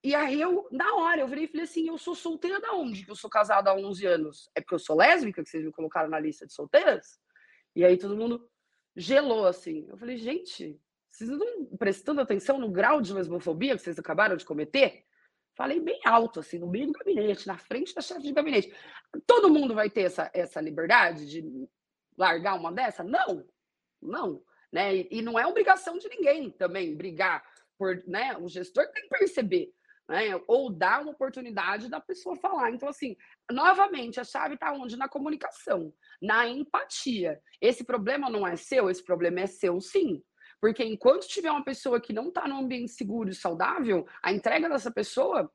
E aí eu, na hora, eu virei e falei assim: eu sou solteira da onde? Que eu sou casada há 11 anos. É porque eu sou lésbica que vocês me colocaram na lista de solteiras? E aí todo mundo gelou assim. Eu falei, gente, vocês não estão prestando atenção no grau de lesbofobia que vocês acabaram de cometer? Falei bem alto, assim, no meio do gabinete, na frente da chefe de gabinete. Todo mundo vai ter essa, essa liberdade de largar uma dessa? Não, não. Né? E, e não é obrigação de ninguém também brigar por, né? O gestor tem que perceber né? Ou dar uma oportunidade da pessoa falar. Então, assim, novamente, a chave está onde? Na comunicação, na empatia. Esse problema não é seu, esse problema é seu, sim. Porque enquanto tiver uma pessoa que não está num ambiente seguro e saudável, a entrega dessa pessoa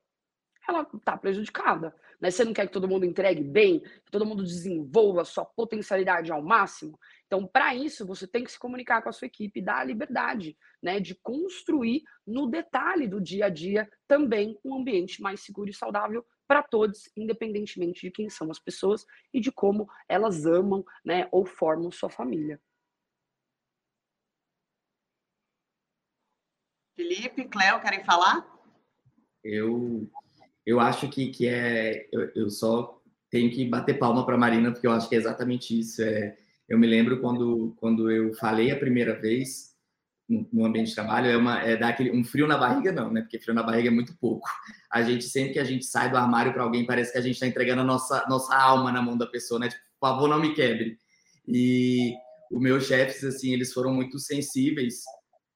ela está prejudicada. Né? Você não quer que todo mundo entregue bem, que todo mundo desenvolva a sua potencialidade ao máximo. Então, para isso, você tem que se comunicar com a sua equipe, dar a liberdade né, de construir no detalhe do dia a dia também um ambiente mais seguro e saudável para todos, independentemente de quem são as pessoas e de como elas amam né, ou formam sua família. Felipe, Cléo, querem falar? Eu, eu acho que, que é. Eu, eu só tenho que bater palma para a Marina, porque eu acho que é exatamente isso. É, eu me lembro quando, quando eu falei a primeira vez no, no ambiente de trabalho, é, uma, é dar aquele, um frio na barriga, não, né? Porque frio na barriga é muito pouco. A gente, sempre que a gente sai do armário para alguém, parece que a gente está entregando a nossa, nossa alma na mão da pessoa, né? Tipo, por favor, não me quebre. E os meus chefes, assim, eles foram muito sensíveis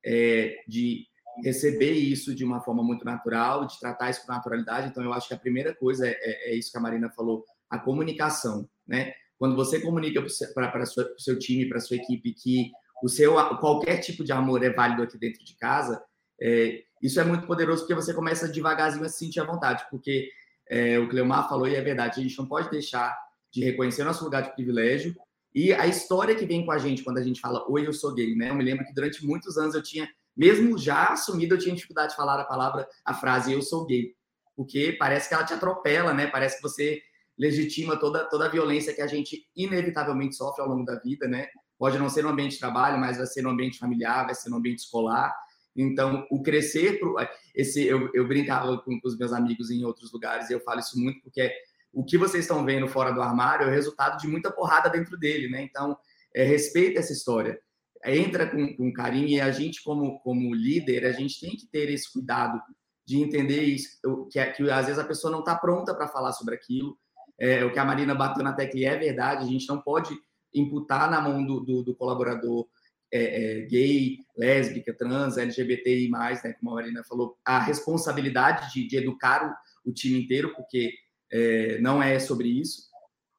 é, de receber isso de uma forma muito natural, de tratar isso com naturalidade. Então, eu acho que a primeira coisa é, é, é isso que a Marina falou, a comunicação, né? Quando você comunica para o seu time, para sua equipe, que o seu qualquer tipo de amor é válido aqui dentro de casa, é, isso é muito poderoso porque você começa devagarzinho a se sentir à vontade, porque é, o Cleomar falou e é verdade, a gente não pode deixar de reconhecer nosso lugar de privilégio e a história que vem com a gente quando a gente fala oi, eu sou gay, né? Eu me lembro que durante muitos anos eu tinha, mesmo já assumido, eu tinha dificuldade de falar a palavra, a frase eu sou gay. porque parece que ela te atropela, né? Parece que você legitima toda, toda a violência que a gente inevitavelmente sofre ao longo da vida, né? Pode não ser no ambiente de trabalho, mas vai ser no ambiente familiar, vai ser no ambiente escolar. Então, o crescer, pro, esse eu, eu brincava com, com os meus amigos em outros lugares e eu falo isso muito porque o que vocês estão vendo fora do armário é o resultado de muita porrada dentro dele, né? Então, é, respeita essa história, entra com, com carinho e a gente como como líder a gente tem que ter esse cuidado de entender isso, que, é, que às vezes a pessoa não está pronta para falar sobre aquilo. É, o que a Marina bateu na tecla é verdade, a gente não pode imputar na mão do, do, do colaborador é, é, gay, lésbica, trans, LGBTI+, né, como a Marina falou, a responsabilidade de, de educar o, o, time inteiro, porque é, não é sobre isso,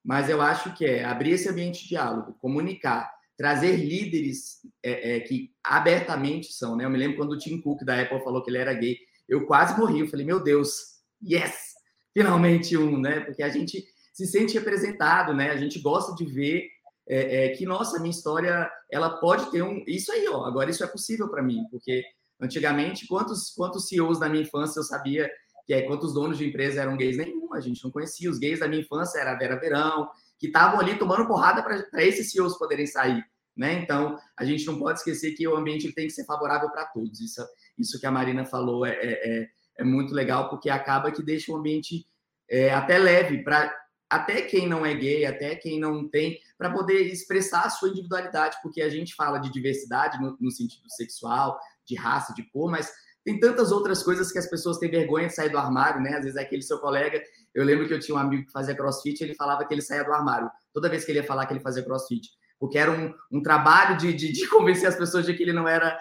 mas eu acho que é abrir esse ambiente de diálogo, comunicar, trazer líderes é, é, que abertamente são, né? Eu me lembro quando o Tim Cook da Apple falou que ele era gay, eu quase morri. Eu falei, meu Deus, yes, finalmente um, né? Porque a gente se sente representado, né? A gente gosta de ver é, é, que, nossa, minha história, ela pode ter um. Isso aí, ó, agora isso é possível para mim, porque antigamente, quantos, quantos CEOs da minha infância eu sabia que é quantos donos de empresa eram gays? Nenhum, a gente não conhecia. Os gays da minha infância era a Vera Verão, que estavam ali tomando porrada para esses CEOs poderem sair. Né? Então, a gente não pode esquecer que o ambiente tem que ser favorável para todos. Isso, isso que a Marina falou é, é, é, é muito legal, porque acaba que deixa o ambiente é, até leve para até quem não é gay, até quem não tem, para poder expressar a sua individualidade, porque a gente fala de diversidade no, no, sentido sexual, de raça, de cor, mas tem tantas outras coisas que as pessoas têm vergonha de sair do armário, né? Às vezes é aquele seu colega. Eu lembro que eu tinha um amigo que fazia crossfit, ele falava que ele saía do armário toda vez que ele ia falar que ele fazia crossfit, porque era um, um trabalho de, de, de convencer as pessoas de que ele não era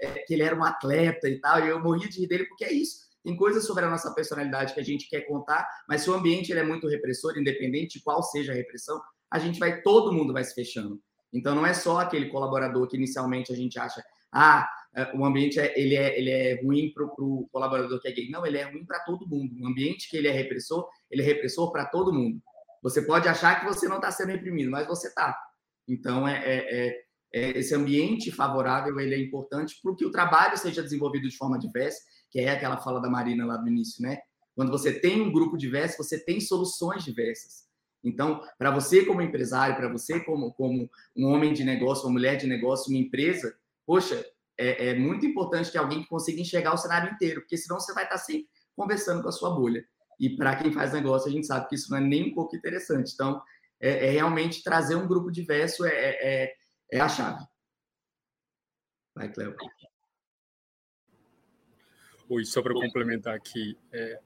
é, que ele era um atleta e tal, e eu morri de rir dele porque é isso. Tem coisas sobre a nossa personalidade que a gente quer contar, mas se o ambiente ele é muito repressor, independente de qual seja a repressão, a gente vai, todo mundo vai se fechando. Então não é só aquele colaborador que inicialmente a gente acha, ah, o ambiente é, ele é, ele é ruim para o colaborador que é gay. Não, ele é ruim para todo mundo. Um ambiente que ele é repressor, ele é repressor para todo mundo. Você pode achar que você não está sendo reprimido, mas você está. Então, é, é, é é, esse ambiente favorável ele é importante para que o trabalho seja desenvolvido de forma diversa, que é aquela fala da Marina lá no início, né? Quando você tem um grupo diverso, você tem soluções diversas. Então, para você como empresário, para você como, como um homem de negócio, uma mulher de negócio, uma empresa, poxa, é, é, muito importante que alguém consiga enxergar o cenário inteiro, porque senão você vai estar sempre conversando com a sua bolha. E para quem faz negócio, a gente sabe que isso não é nem um pouco interessante. Então, é, é realmente trazer um grupo diverso é, é, é é a chave. Vai, Cleo. Oi, só para complementar aqui, é,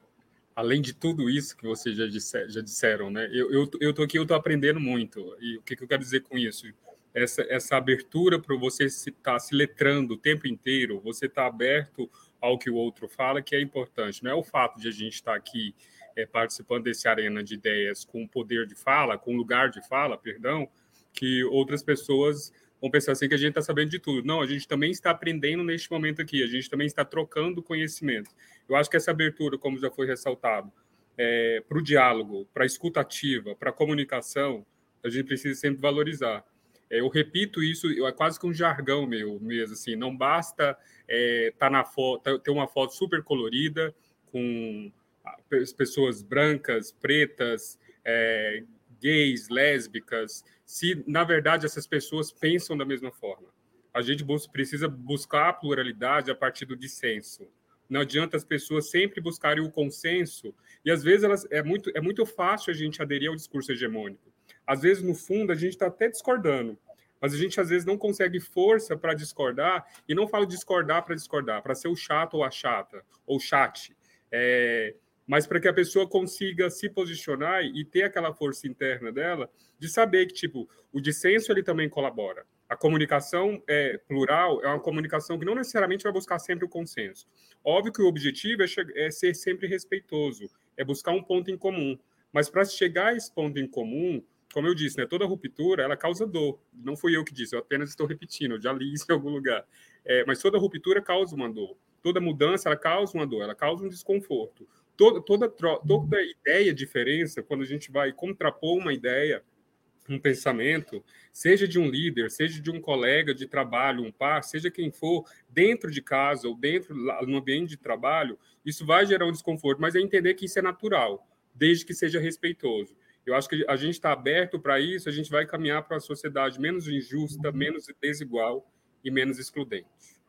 além de tudo isso que vocês já, disser, já disseram, né? Eu, tô aqui, eu tô aprendendo muito. E o que, que eu quero dizer com isso? Essa, essa abertura para você estar se, tá se letrando o tempo inteiro, você está aberto ao que o outro fala, que é importante. Não é o fato de a gente estar tá aqui é, participando desse arena de ideias com poder de fala, com lugar de fala, perdão, que outras pessoas vão pensar assim que a gente está sabendo de tudo. Não, a gente também está aprendendo neste momento aqui, a gente também está trocando conhecimento. Eu acho que essa abertura, como já foi ressaltado, é, para o diálogo, para a escutativa, para a comunicação, a gente precisa sempre valorizar. É, eu repito isso, é quase que um jargão meu mesmo, assim, não basta é, tá na foto, tá, ter uma foto super colorida, com pessoas brancas, pretas, é, gays, lésbicas, se na verdade essas pessoas pensam da mesma forma. A gente precisa buscar a pluralidade a partir do dissenso. Não adianta as pessoas sempre buscarem o consenso e às vezes elas, é muito é muito fácil a gente aderir ao discurso hegemônico. Às vezes no fundo a gente está até discordando, mas a gente às vezes não consegue força para discordar e não falo discordar para discordar, para ser o chato ou a chata ou chat. É, mas para que a pessoa consiga se posicionar e ter aquela força interna dela de saber que tipo o dissenso ele também colabora. A comunicação é, plural é uma comunicação que não necessariamente vai buscar sempre o consenso. Óbvio que o objetivo é, é ser sempre respeitoso, é buscar um ponto em comum. Mas para chegar a esse ponto em comum, como eu disse, né, toda ruptura ela causa dor. Não fui eu que disse, eu apenas estou repetindo, eu já li isso em algum lugar. É, mas toda ruptura causa uma dor. Toda mudança ela causa uma dor, ela causa um desconforto toda, toda, toda ideia, diferença, quando a gente vai contrapor uma ideia, um pensamento, seja de um líder, seja de um colega de trabalho, um par, seja quem for, dentro de casa ou dentro no ambiente de trabalho, isso vai gerar um desconforto, mas é entender que isso é natural, desde que seja respeitoso. Eu acho que a gente está aberto para isso, a gente vai caminhar para uma sociedade menos injusta, menos desigual e menos excludente.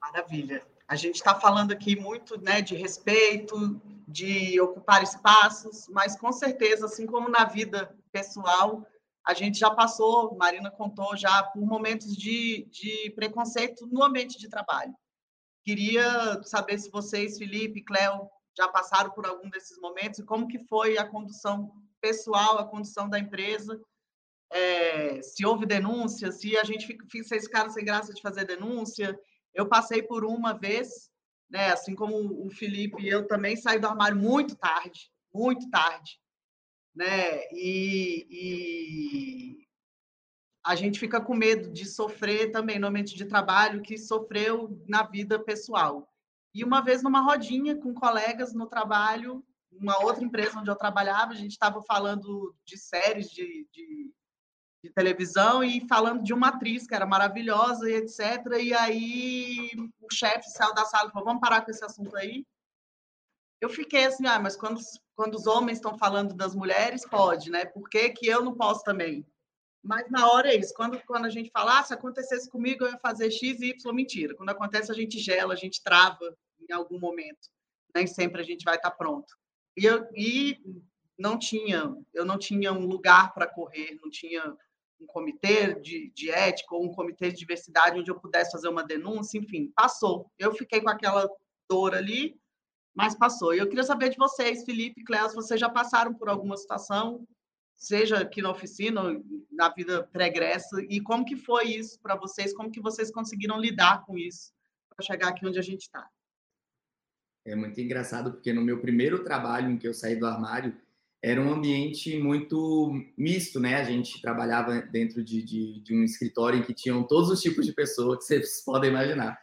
Maravilha. A gente está falando aqui muito né, de respeito, de ocupar espaços, mas com certeza, assim como na vida pessoal, a gente já passou, Marina contou já, por momentos de, de preconceito no ambiente de trabalho. Queria saber se vocês, Felipe, Cléo, já passaram por algum desses momentos e como que foi a condução pessoal, a condução da empresa, é, se houve denúncia, se a gente fica, vocês ficaram sem graça de fazer denúncia, eu passei por uma vez, né, assim como o Felipe, eu também saí do armário muito tarde, muito tarde, né? E, e a gente fica com medo de sofrer também no ambiente de trabalho que sofreu na vida pessoal. E uma vez numa rodinha com colegas no trabalho, uma outra empresa onde eu trabalhava, a gente estava falando de séries de, de de televisão e falando de uma atriz que era maravilhosa e etc. E aí o chefe saiu da sala e falou: vamos parar com esse assunto aí. Eu fiquei assim, ah, mas quando, quando os homens estão falando das mulheres, pode, né? Por que, que eu não posso também? Mas na hora é isso. Quando, quando a gente fala, ah, se acontecesse comigo, eu ia fazer X e Y, mentira. Quando acontece, a gente gela, a gente trava em algum momento. Nem sempre a gente vai estar pronto. E, eu, e não tinha, eu não tinha um lugar para correr, não tinha um comitê de, de ética ou um comitê de diversidade onde eu pudesse fazer uma denúncia, enfim, passou. Eu fiquei com aquela dor ali, mas passou. E eu queria saber de vocês, Felipe e Cléo, se vocês já passaram por alguma situação, seja aqui na oficina, na vida pregressa, e como que foi isso para vocês, como que vocês conseguiram lidar com isso para chegar aqui onde a gente está? É muito engraçado, porque no meu primeiro trabalho em que eu saí do armário, era um ambiente muito misto, né? A gente trabalhava dentro de, de, de, um escritório em que tinham todos os tipos de pessoas que vocês podem imaginar.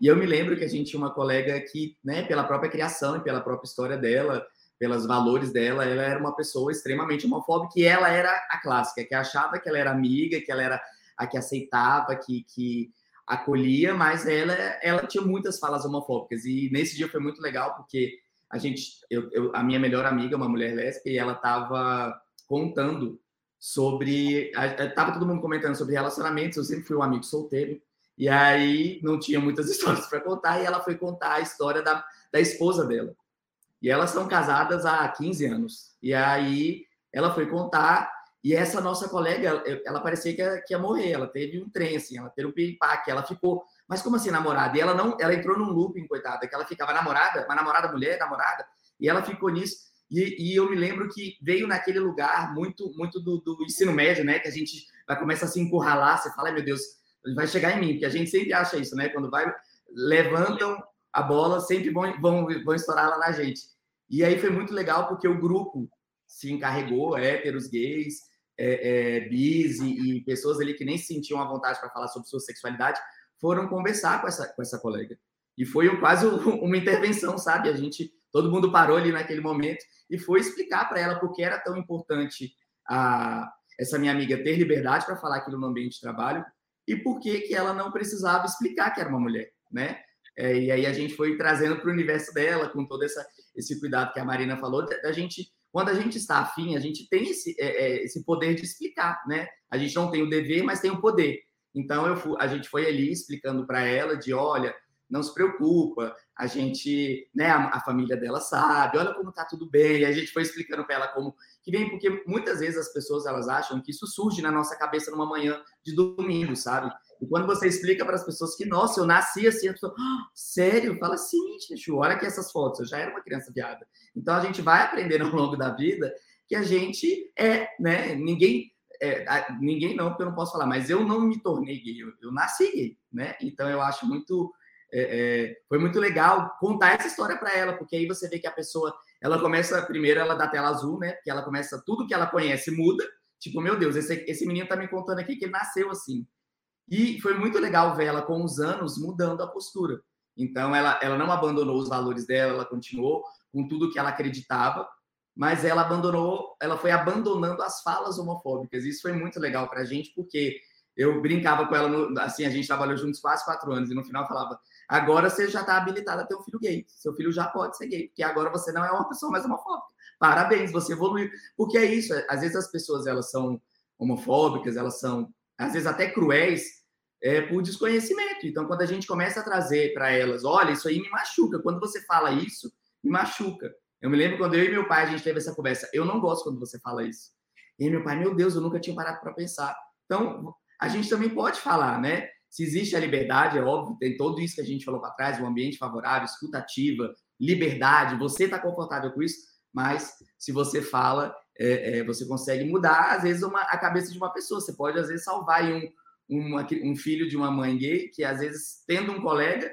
E eu me lembro que a gente tinha uma colega que, né, pela própria criação e pela própria história dela, pelos valores dela, ela era uma pessoa extremamente homofóbica e ela era a clássica, que achava que ela era amiga, que ela era a que aceitava, que, que acolhia, mas ela, ela tinha muitas falas homofóbicas. E nesse dia foi muito legal, porque a gente, eu, eu, a minha melhor amiga, uma mulher lésbica, e ela estava contando sobre, estava todo mundo comentando sobre relacionamentos. Eu sempre fui um amigo solteiro e aí não tinha muitas histórias para contar e ela foi contar a história da, da esposa dela. E elas são casadas há 15 anos. E aí ela foi contar e essa nossa colega, ela parecia que ia, que ia morrer. Ela teve um trem, assim, ela teve um piripaque, ela ficou mas como assim namorada? E ela não, ela entrou num looping, coitada, que ela ficava namorada, uma namorada mulher, namorada, e ela ficou nisso. E, e eu me lembro que veio naquele lugar muito, muito do, do, ensino médio, né? Que a gente vai começar a se encurralar, você fala, meu Deus, vai chegar em mim, porque a gente sempre acha isso, né? Quando vai, levantam a bola, sempre vão, vão, vão estourar lá na gente. E aí foi muito legal porque o grupo se encarregou, héteros, gays, é, é, bis e, e pessoas ali que nem se sentiam à vontade para falar sobre sua sexualidade, foram conversar com essa, com essa colega. E foi um, quase uma intervenção, sabe? A gente, todo mundo parou ali naquele momento e foi explicar para ela por que era tão importante a, essa minha amiga ter liberdade para falar aquilo no ambiente de trabalho e por que, que ela não precisava explicar que era uma mulher, né? É, e aí a gente foi trazendo para o universo dela, com todo essa, esse cuidado que a Marina falou, da gente, quando a gente está afim, a gente tem esse, é, é, esse poder de explicar, né? A gente não tem o dever, mas tem o poder. Então eu fui, a gente foi ali explicando para ela de, olha, não se preocupa, a gente, né, a, a, família dela sabe, olha como tá tudo bem. E a gente foi explicando para ela como que vem, porque muitas vezes as pessoas elas acham que isso surge na nossa cabeça numa manhã de domingo, sabe? E quando você explica para as pessoas que, nossa, eu nasci assim, a pessoa, oh, sério? Fala assim, Chuchu, olha aqui essas fotos, eu já era uma criança viada. Então a gente vai aprendendo ao longo da vida que a gente é, né? Ninguém é, ninguém não, porque eu não posso falar, mas eu não me tornei gay, eu, eu nasci gay, né? Então eu acho muito. É, é, foi muito legal contar essa história para ela, porque aí você vê que a pessoa, ela começa, primeiro ela dá tela azul, né? Porque ela começa, tudo que ela conhece muda. Tipo, meu Deus, esse, esse menino tá me contando aqui que ele nasceu assim. E foi muito legal ver ela com os anos mudando a postura. Então, ela, ela não abandonou os valores dela, ela continuou com tudo que ela acreditava, mas ela abandonou, ela foi abandonando as falas homofóbicas. Isso foi muito legal para a gente, porque eu brincava com ela, no, assim, a gente trabalhou juntos quase quatro anos, e no final falava, agora você já está habilitada a ter um filho gay, seu filho já pode ser gay, porque agora você não é uma pessoa mais homofóbica. Parabéns, você evoluiu. Porque é isso, às vezes as pessoas, elas são homofóbicas, elas são, às vezes até cruéis, é, por desconhecimento. Então, quando a gente começa a trazer para elas, olha, isso aí me machuca, quando você fala isso, me machuca. Eu me lembro quando eu e meu pai, a gente teve essa conversa, eu não gosto quando você fala isso. E aí meu pai, meu Deus, eu nunca tinha parado para pensar. Então, a gente também pode falar, né? Se existe a liberdade, é óbvio, tem tudo isso que a gente falou para trás, um ambiente favorável, escutativa, liberdade, você está confortável com isso, mas se você fala, é, é, você consegue mudar, às vezes, uma, a cabeça de uma pessoa. Você pode, às vezes, salvar um, uma, um filho de uma mãe gay que, às vezes, tendo um colega,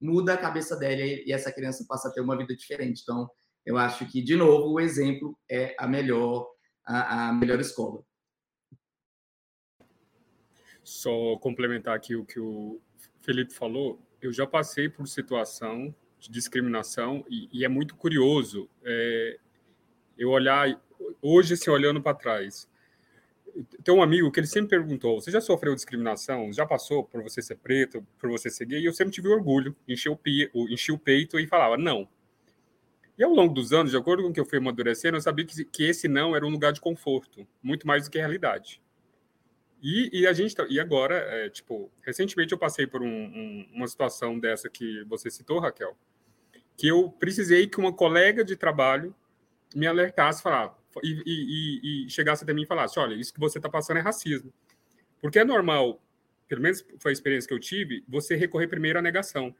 muda a cabeça dela e essa criança passa a ter uma vida diferente. Então, eu acho que, de novo, o exemplo é a melhor, a, a melhor escola. Só complementar aqui o que o Felipe falou, eu já passei por situação de discriminação e, e é muito curioso é, eu olhar hoje, assim, olhando para trás. Tem um amigo que ele sempre perguntou: você já sofreu discriminação? Já passou por você ser preto, por você ser gay? E eu sempre tive orgulho, enchi o, o peito e falava: não. E ao longo dos anos, de acordo com o que eu fui amadurecendo, eu sabia que, que esse não era um lugar de conforto, muito mais do que realidade. E, e a gente tá, e agora, é, tipo, recentemente eu passei por um, um, uma situação dessa que você citou, Raquel, que eu precisei que uma colega de trabalho me alertasse, falar e, e, e chegasse até mim e falasse, olha, isso que você está passando é racismo, porque é normal, pelo menos foi a experiência que eu tive, você recorrer primeiro à negação.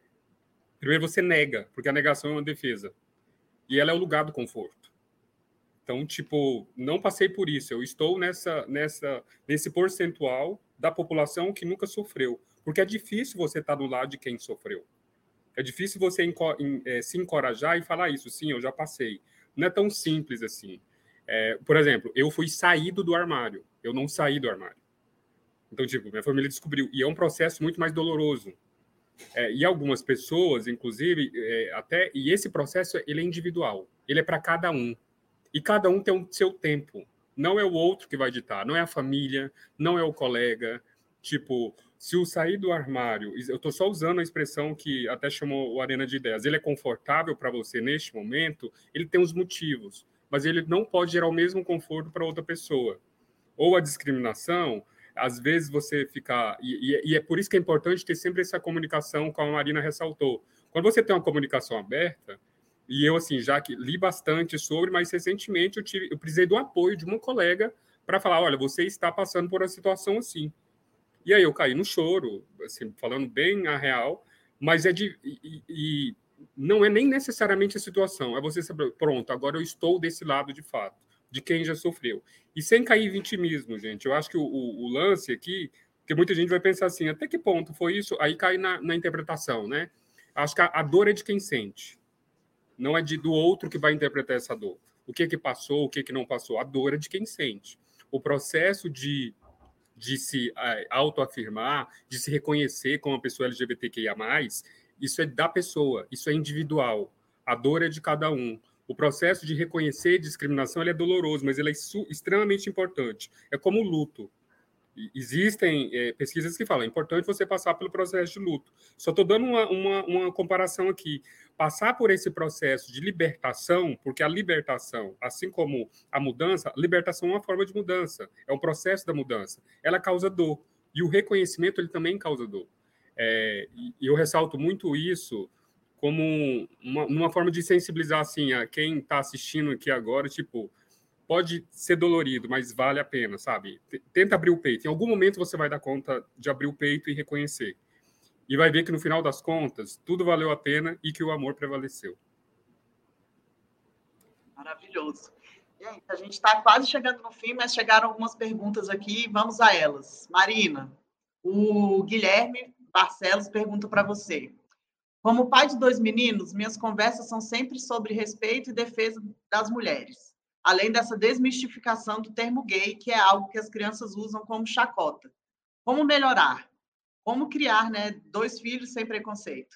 Primeiro você nega, porque a negação é uma defesa e ela é o lugar do conforto. Então, tipo, não passei por isso. Eu estou nessa, nessa, nesse percentual da população que nunca sofreu, porque é difícil você estar do lado de quem sofreu. É difícil você é, se encorajar e falar isso. Sim, eu já passei. Não é tão simples assim. É, por exemplo, eu fui saído do armário. Eu não saí do armário. Então, tipo, minha família descobriu. E é um processo muito mais doloroso. É, e algumas pessoas, inclusive, é, até. E esse processo ele é individual. Ele é para cada um. E cada um tem o seu tempo. Não é o outro que vai ditar. Não é a família, não é o colega. Tipo, se o sair do armário, eu estou só usando a expressão que até chamou o Arena de Ideias, ele é confortável para você neste momento, ele tem os motivos, mas ele não pode gerar o mesmo conforto para outra pessoa. Ou a discriminação, às vezes você fica. E, e, é por isso que é importante ter sempre essa comunicação, como a Marina ressaltou. Quando você tem uma comunicação aberta, e eu, assim, já que li bastante sobre, mas recentemente eu, tive, eu precisei do apoio de uma colega para falar: olha, você está passando por uma situação assim e aí eu caí no choro, assim, falando bem a real, mas é de. E, e não é nem necessariamente a situação, é você saber, pronto, agora eu estou desse lado de fato, de quem já sofreu. E sem cair em vitimismo, gente. Eu acho que o, o, o lance aqui, que muita gente vai pensar assim, até que ponto foi isso? Aí cai na, na interpretação, né? Acho que a, a, dor é de quem sente, não é de, do outro que vai interpretar essa dor. O que que passou, o que que não passou. A dor é de quem sente. O processo de de se uh, autoafirmar, de se reconhecer como uma pessoa LGBTQIA+, isso é da pessoa, isso é individual. A dor é de cada um. O processo de reconhecer discriminação é doloroso, mas ele é extremamente importante. É como o luto. Existem é, pesquisas que falam, é importante você passar pelo processo de luto. Só estou dando uma, uma, uma, comparação aqui. Passar por esse processo de libertação, porque a libertação, assim como a mudança, libertação é uma forma de mudança, é um processo da mudança. Ela causa dor. E o reconhecimento, ele também causa dor. É, e eu ressalto muito isso como uma, uma forma de sensibilizar assim, a quem está assistindo aqui agora, tipo, pode ser dolorido, mas vale a pena, sabe? Tenta abrir o peito. Em algum momento você vai dar conta de abrir o peito e reconhecer. E vai ver que no final das contas, tudo valeu a pena e que o amor prevaleceu. Maravilhoso. Gente, a gente está quase chegando no fim, mas chegaram algumas perguntas aqui, vamos a elas. Marina, o Guilherme Barcelos pergunta para você. Como pai de dois meninos, minhas conversas são sempre sobre respeito e defesa das mulheres além dessa desmistificação do termo gay, que é algo que as crianças usam como chacota. Como melhorar? Como criar né, dois filhos sem preconceito?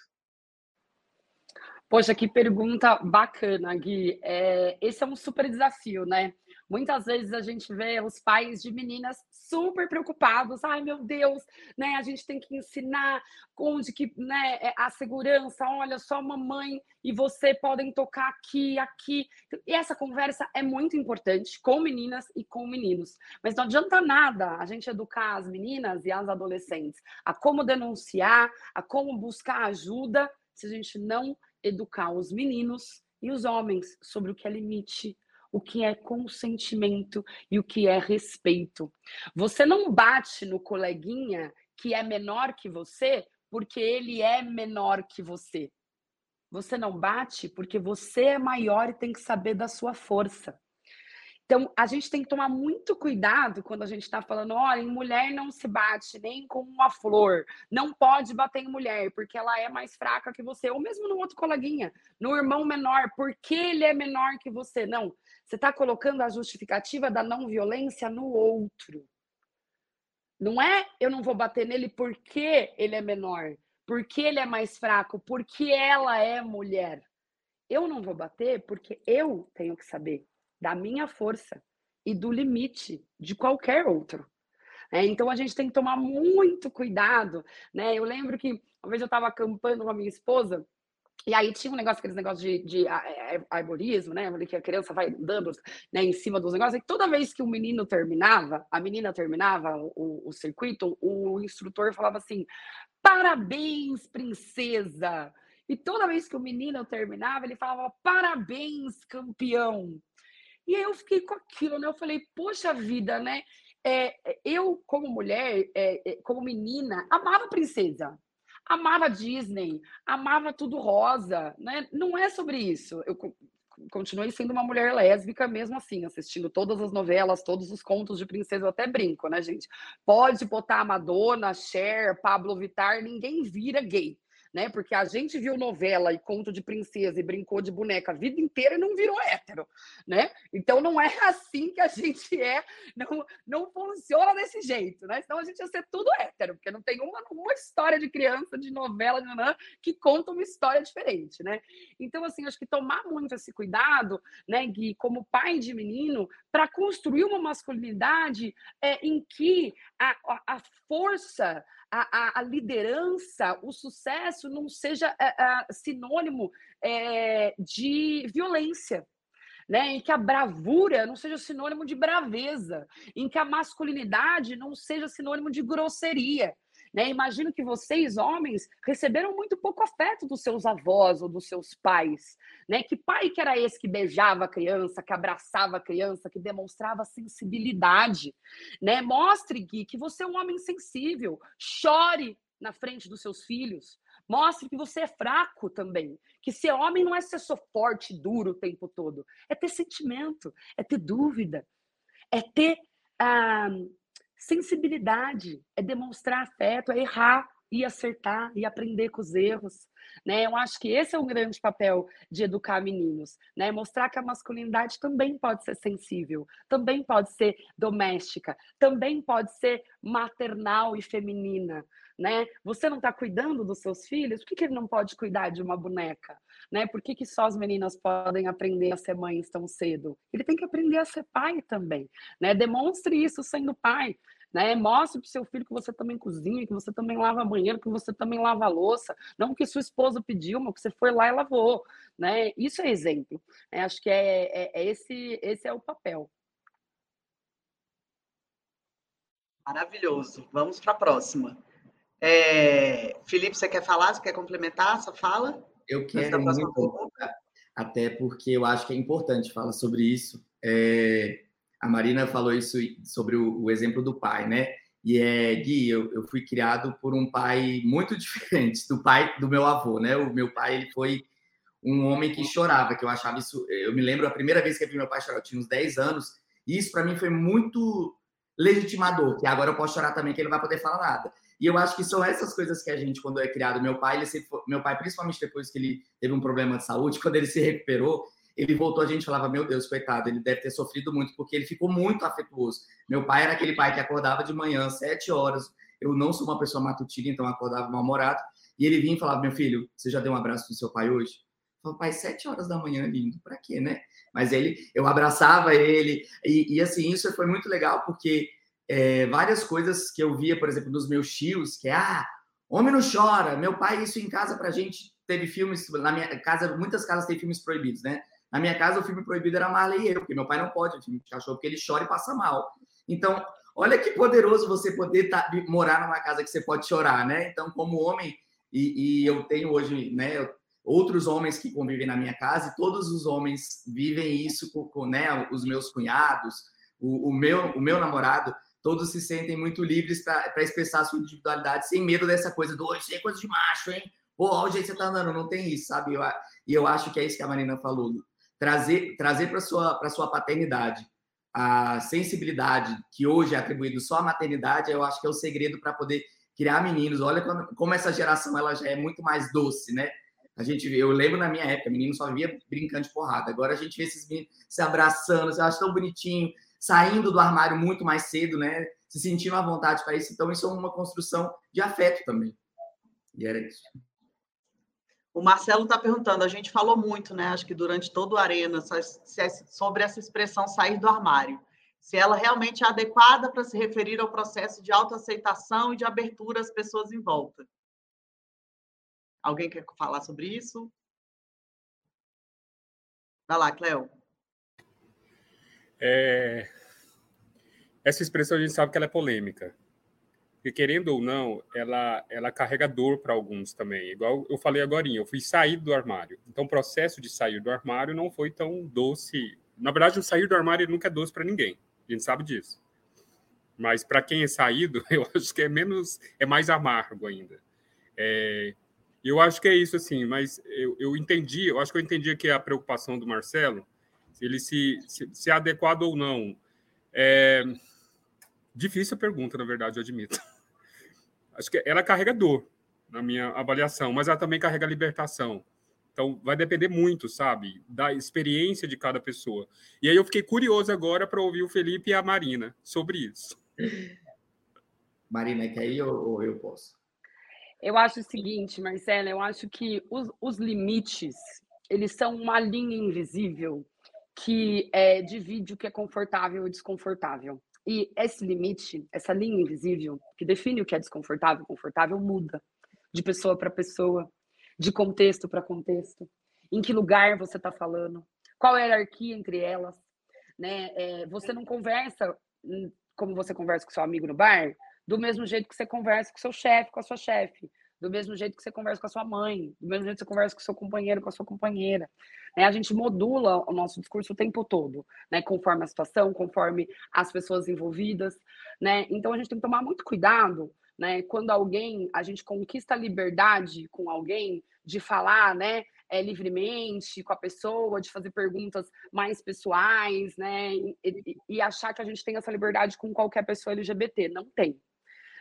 Poxa, que pergunta bacana, Gui. É, esse é um super desafio, né? Muitas vezes a gente vê os pais de meninas super preocupados. Ai, meu Deus, né? A gente tem que ensinar onde que, né, é a segurança. Olha, só mamãe e você podem tocar aqui, aqui. E essa conversa é muito importante com meninas e com meninos. Mas não adianta nada a gente educar as meninas e as adolescentes a como denunciar, a como buscar ajuda, se a gente não educar os meninos e os homens sobre o que é limite, o que é consentimento e o que é respeito. Você não bate no coleguinha que é menor que você porque ele é menor que você. Você não bate porque você é maior e tem que saber da sua força. Então, a gente tem que tomar muito cuidado quando a gente está falando: olha, em mulher não se bate nem com uma flor, não pode bater em mulher, porque ela é mais fraca que você, ou mesmo no outro coleguinha, no irmão menor, porque ele é menor que você. Não, você está colocando a justificativa da não violência no outro. Não é eu não vou bater nele porque ele é menor, porque ele é mais fraco, porque ela é mulher. Eu não vou bater porque eu tenho que saber da minha força e do limite de qualquer outro. É, então a gente tem que tomar muito cuidado, né? Eu lembro que uma vez eu estava acampando com a minha esposa e aí tinha um negócio, aqueles negócios de, de arborismo, né? Que a criança vai andando né, em cima dos negócios. E toda vez que o menino terminava, a menina terminava o, o circuito, o instrutor falava assim: parabéns, princesa! E toda vez que o menino terminava, ele falava: parabéns, campeão! E aí eu fiquei com aquilo, né? Eu falei, poxa vida, né? É, eu, como mulher, é, é, como menina, amava princesa, amava Disney, amava tudo rosa, né? Não é sobre isso. Eu continuei sendo uma mulher lésbica mesmo assim, assistindo todas as novelas, todos os contos de princesa, eu até brinco, né, gente? Pode botar a Madonna, Cher, Pablo Vittar, ninguém vira gay né? Porque a gente viu novela e conto de princesa e brincou de boneca a vida inteira e não virou hétero, né? Então não é assim que a gente é, não, não funciona desse jeito, né? Senão a gente ia ser tudo hétero, porque não tem uma, uma história de criança, de novela, de nanã, que conta uma história diferente, né? Então, assim, acho que tomar muito esse cuidado, né, Gui, como pai de menino, para construir uma masculinidade é, em que a, a, a força a, a, liderança, o sucesso não seja é, é, sinônimo é, de violência. Né, em que a bravura não seja sinônimo de braveza, em que a masculinidade não seja sinônimo de grosseria, né? Imagino que vocês, homens, receberam muito pouco afeto dos seus avós ou dos seus pais. Né? Que pai que era esse que beijava a criança, que abraçava a criança, que demonstrava sensibilidade? Né? Mostre, Gui, que você é um homem sensível. Chore na frente dos seus filhos. Mostre que você é fraco também. Que ser homem não é ser só forte, duro o tempo todo. É ter sentimento, é ter dúvida, é ter ah, Sensibilidade é demonstrar afeto, é errar e acertar e aprender com os erros, né? Eu acho que esse é um grande papel de educar meninos, né? Mostrar que a masculinidade também pode ser sensível, também pode ser doméstica, também pode ser maternal e feminina, né? Você não está cuidando dos seus filhos, por que, que ele não pode cuidar de uma boneca? Né? Por que, que só as meninas podem aprender a ser mães tão cedo? Ele tem que aprender a ser pai também, né? Demonstre isso sendo pai. Né? Mostre para o seu filho que você também cozinha, que você também lava banheiro, que você também lava louça, não que sua esposa pediu, mas que você foi lá e lavou, né? Isso é exemplo. É, acho que é, é, é, esse, esse é o papel. Maravilhoso. Vamos para a próxima. É, Felipe, você quer falar? Você quer complementar essa fala? Eu quero muito, até porque eu acho que é importante falar sobre isso. É, a Marina falou isso sobre o, o, exemplo do pai, né? E é, Gui, eu, eu, fui criado por um pai muito diferente do pai do meu avô, né? O meu pai, ele foi um homem que chorava, que eu achava isso... Eu me lembro a primeira vez que eu vi meu pai chorar, eu tinha uns 10 anos, e isso para mim foi muito legitimador, que agora eu posso chorar também, que ele não vai poder falar nada. E eu acho que são essas coisas que a gente, quando é criado, meu pai, ele sempre, meu pai, principalmente depois que ele teve um problema de saúde, quando ele se recuperou, ele voltou, a gente falava, meu Deus, coitado, ele deve ter sofrido muito, porque ele ficou muito afetuoso. Meu pai era aquele pai que acordava de manhã, sete horas, eu não sou uma pessoa matutina, então acordava mal-humorado, e ele vinha e falava, meu filho, você já deu um abraço no seu pai hoje? Falei, pai, sete horas da manhã, lindo, para quê, né? Mas ele, eu abraçava ele, e, e assim, isso foi muito legal, porque é, várias coisas que eu via, por exemplo, dos meus tios, que é, ah, homem não chora, meu pai, isso em casa pra gente, teve filmes, na minha casa, muitas casas têm filmes proibidos, né? Na minha casa, o filme proibido era Marley e eu, porque meu pai não pode filme de cachorro, porque ele chora e passa mal. Então, olha que poderoso você poder tá, morar numa casa que você pode chorar, né? Então, como homem, e, e eu tenho hoje, né, outros homens que convivem na minha casa, e todos os homens vivem isso com, com né, os meus cunhados, o, o, meu, o meu namorado, todos se sentem muito livres para expressar sua individualidade sem medo dessa coisa do hoje é coisa de macho, hein? Pô, que você tá andando, não tem isso, sabe? Eu, e eu acho que é isso que a Marina falou. Trazer, trazer para sua, para sua paternidade a sensibilidade que hoje é atribuído só à maternidade, eu acho que é o segredo para poder criar meninos. Olha como, como essa geração ela já é muito mais doce, né? A gente eu lembro na minha época, menino só via brincando de porrada. Agora a gente vê esses meninos se abraçando, eu acho tão bonitinho, saindo do armário muito mais cedo, né? Se sentindo à vontade para isso. Então isso é uma construção de afeto também. E era isso. O Marcelo está perguntando, a gente falou muito, né? Acho que durante todo o Arena, sobre essa expressão sair do armário. Se ela realmente é adequada para se referir ao processo de autoaceitação e de abertura às pessoas em volta. Alguém quer falar sobre isso? Vai lá, Cléo. É... Essa expressão a gente sabe que ela é polêmica. E querendo ou não, ela, ela carrega dor para alguns também. Igual eu falei agora, eu fui sair do armário. Então, o processo de sair do armário não foi tão doce. Na verdade, o sair do armário nunca é doce para ninguém. A gente sabe disso. Mas para quem é saído, eu acho que é menos, é mais amargo ainda. É, eu acho que é isso, assim, mas eu, eu entendi, eu acho que eu entendi que a preocupação do Marcelo, se ele se, se, se é adequado ou não. É, difícil a pergunta, na verdade, eu admito. Acho que ela carrega dor, na minha avaliação, mas ela também carrega libertação. Então, vai depender muito, sabe, da experiência de cada pessoa. E aí eu fiquei curioso agora para ouvir o Felipe e a Marina sobre isso. Marina, quer ir ou, ou eu posso? Eu acho o seguinte, Marcela, eu acho que os, os limites, eles são uma linha invisível que é, divide o que é confortável e desconfortável. E esse limite, essa linha invisível, que define o que é desconfortável e confortável, muda de pessoa para pessoa, de contexto para contexto. Em que lugar você está falando? Qual é a hierarquia entre elas? Né? É, você não conversa hum, como você conversa com seu amigo no bar, do mesmo jeito que você conversa com seu chefe, com a sua chefe, do mesmo jeito que você conversa com a sua mãe, do mesmo jeito que você conversa com seu companheiro, com a sua companheira. Né? A gente modula o nosso discurso o tempo todo, né? conforme a situação, conforme as pessoas envolvidas. Né? Então a gente tem que tomar muito cuidado né? quando alguém, a gente conquista a liberdade com alguém de falar, né? É, livremente com a pessoa, de fazer perguntas mais pessoais, né? E, e, e, achar que a gente tem essa liberdade com qualquer pessoa LGBT. Não tem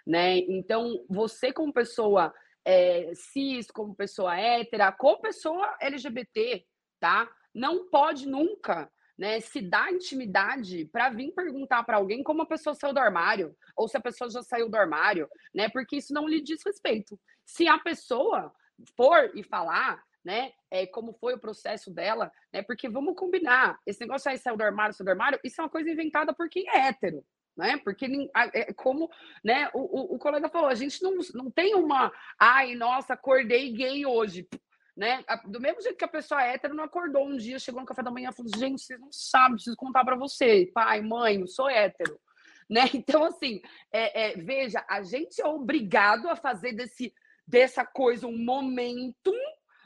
né? Então, você como pessoa é, cis, como pessoa hétera, como pessoa LGBT, tá? Não pode nunca né, se dar intimidade para vir perguntar para alguém como a pessoa saiu do armário, ou se a pessoa já saiu do armário, né? Porque isso não lhe diz respeito. Se a pessoa for e falar, né, é, como foi o processo dela, né? Porque vamos combinar, esse negócio aí saiu do armário, saiu do armário, isso é uma coisa inventada por quem é hétero, né? Porque é como né, o, o, o, colega falou, a gente não, não tem uma ai, nossa, acordei gay hoje. Né? Do mesmo jeito que a pessoa hétero não acordou um dia, chegou no café da manhã e falou: gente, vocês não sabem, preciso contar para você, pai, mãe, eu sou hétero. Né? Então, assim, é, é, veja, a gente é obrigado a fazer desse, dessa coisa um momento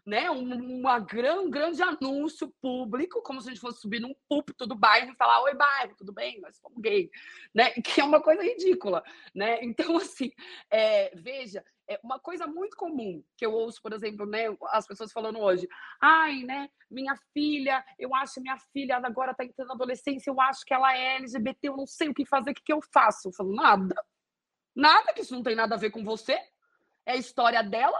né, um, uma gran, grande anúncio público, como se a gente fosse subir num púlpito do bairro e falar: Oi, bairro, tudo bem? Nós somos gay, né? Que é uma coisa ridícula, né? Então, assim, é, veja, é uma coisa muito comum que eu ouço, por exemplo, né, as pessoas falando hoje: Ai, né, minha filha, eu acho minha filha agora está entrando na adolescência, eu acho que ela é LGBT, eu não sei o que fazer, o que, que eu faço? Eu falo: Nada. Nada, que isso não tem nada a ver com você. É a história dela,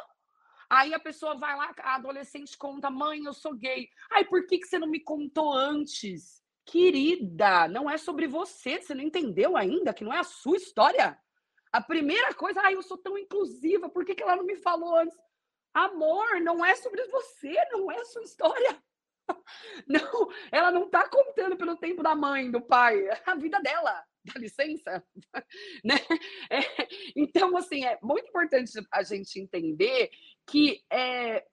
Aí a pessoa vai lá, a adolescente conta: mãe, eu sou gay. Ai, por que, que você não me contou antes? Querida, não é sobre você. Você não entendeu ainda que não é a sua história? A primeira coisa, ai, eu sou tão inclusiva, por que, que ela não me falou antes? Amor, não é sobre você, não é a sua história. Não, ela não está contando pelo tempo da mãe, do pai, a vida dela, dá licença, né? É, então, assim, é muito importante a gente entender que é,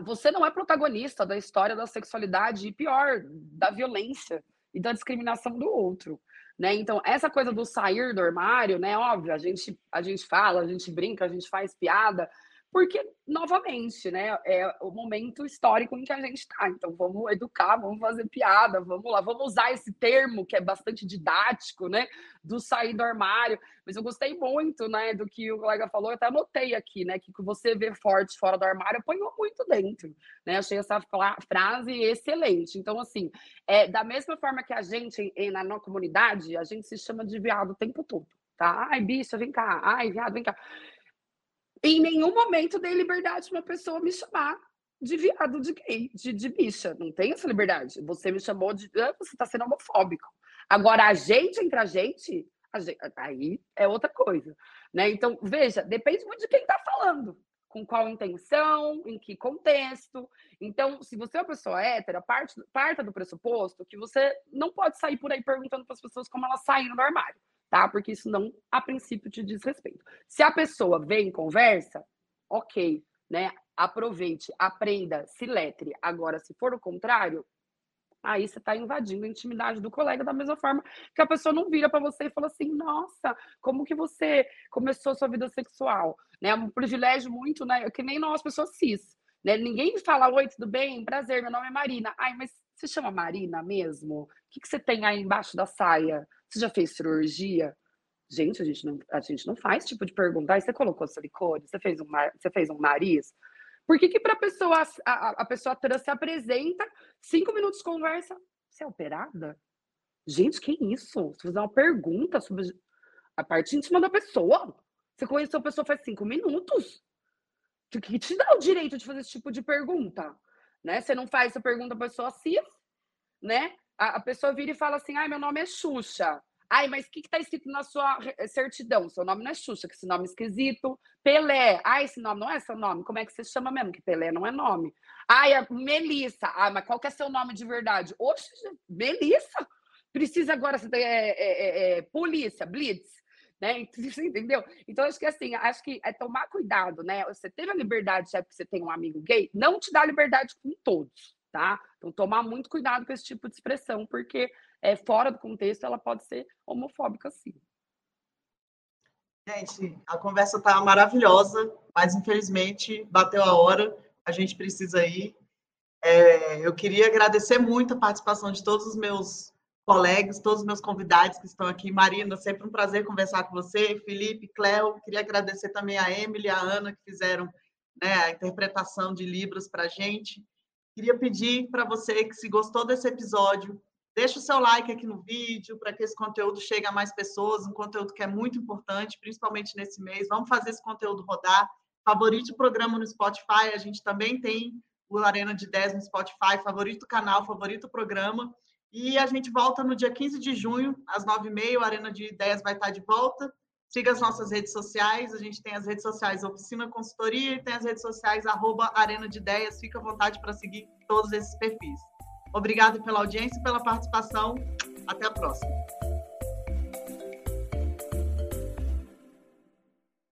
você não é protagonista da história da sexualidade e pior, da violência e da discriminação do outro. Né? Então, essa coisa do sair do armário, né? Óbvio, a gente, a gente fala, a gente brinca, a gente faz piada, porque, novamente, né, é o momento histórico em que a gente está. Então, vamos educar, vamos fazer piada, vamos lá, vamos usar esse termo que é bastante didático, né, do sair do armário. Mas eu gostei muito, né, do que o colega falou, eu até anotei aqui, né, que você vê forte fora do armário apanhou muito dentro, né, achei essa frase excelente. Então, assim, é, da mesma forma que a gente, na nossa comunidade, a gente se chama de viado o tempo todo, tá? Ai, bicha, vem cá, ai, viado, vem cá. Em nenhum momento dei liberdade para uma pessoa me chamar de viado, de gay, de, de bicha. Não tem essa liberdade. Você me chamou de. Ah, você está sendo homofóbico. Agora, a gente entre a gente, a gente, aí é outra coisa. Né? Então, veja, depende muito de quem está falando, com qual intenção, em que contexto. Então, se você é uma pessoa hétera, parte, parta do pressuposto que você não pode sair por aí perguntando para as pessoas como elas saíram do armário tá? Porque isso não, a princípio, te diz respeito. Se a pessoa vem e conversa, ok, né? Aproveite, aprenda, se letre. Agora, se for o contrário, aí você está invadindo a intimidade do colega da mesma forma que a pessoa não vira para você e fala assim, nossa, como que você começou sua vida sexual? Né? É um privilégio muito, né? Que nem nós, pessoas cis. Né? Ninguém fala, oi, tudo bem? Prazer, meu nome é Marina. Ai, mas você chama Marina mesmo? O que, que você tem aí embaixo da saia? Você já fez cirurgia? Gente, a gente não, a gente não faz tipo de pergunta. Aí você colocou silicone? Você fez um, você fez um nariz? Por que, que para pessoa, a, a pessoa trans se apresenta, cinco minutos conversa, você é operada? Gente, que isso? Você fazer uma pergunta sobre a parte íntima da pessoa. Você conheceu a pessoa faz cinco minutos. O que te dá o direito de fazer esse tipo de pergunta? Né? Você não faz essa pergunta para a pessoa cis, né? a, a pessoa vira e fala assim: ai, meu nome é Xuxa. Ai, mas o que está escrito na sua certidão? Seu nome não é Xuxa, que esse nome é esquisito. Pelé. Ai, esse nome não é seu nome. Como é que você chama mesmo? Que Pelé não é nome. Ai, a Melissa. Ai, mas qual que é seu nome de verdade? Oxe, Melissa. Precisa agora é, é, é, é, polícia, blitz. Né? Entendeu? Então, acho que assim, acho que é tomar cuidado, né? Você teve a liberdade, já que você tem um amigo gay, não te dá liberdade com todos tá? Então, tomar muito cuidado com esse tipo de expressão, porque é, fora do contexto ela pode ser homofóbica, sim. Gente, a conversa está maravilhosa, mas infelizmente bateu a hora, a gente precisa ir. É, eu queria agradecer muito a participação de todos os meus colegas, todos os meus convidados que estão aqui. Marina, sempre um prazer conversar com você. Felipe, Cléo, queria agradecer também a Emily a Ana que fizeram né, a interpretação de Libras para a gente. Queria pedir para você que se gostou desse episódio, deixa o seu like aqui no vídeo para que esse conteúdo chegue a mais pessoas, um conteúdo que é muito importante, principalmente nesse mês. Vamos fazer esse conteúdo rodar. Favorite o programa no Spotify, a gente também tem o Arena de 10 no Spotify, favorito o canal, favorito o programa. E a gente volta no dia 15 de junho, às 9h30, o Arena de Ideias vai estar de volta. Siga as nossas redes sociais. A gente tem as redes sociais Oficina Consultoria e tem as redes sociais arroba Arena de Ideias. Fica à vontade para seguir todos esses perfis. Obrigado pela audiência e pela participação. Até a próxima.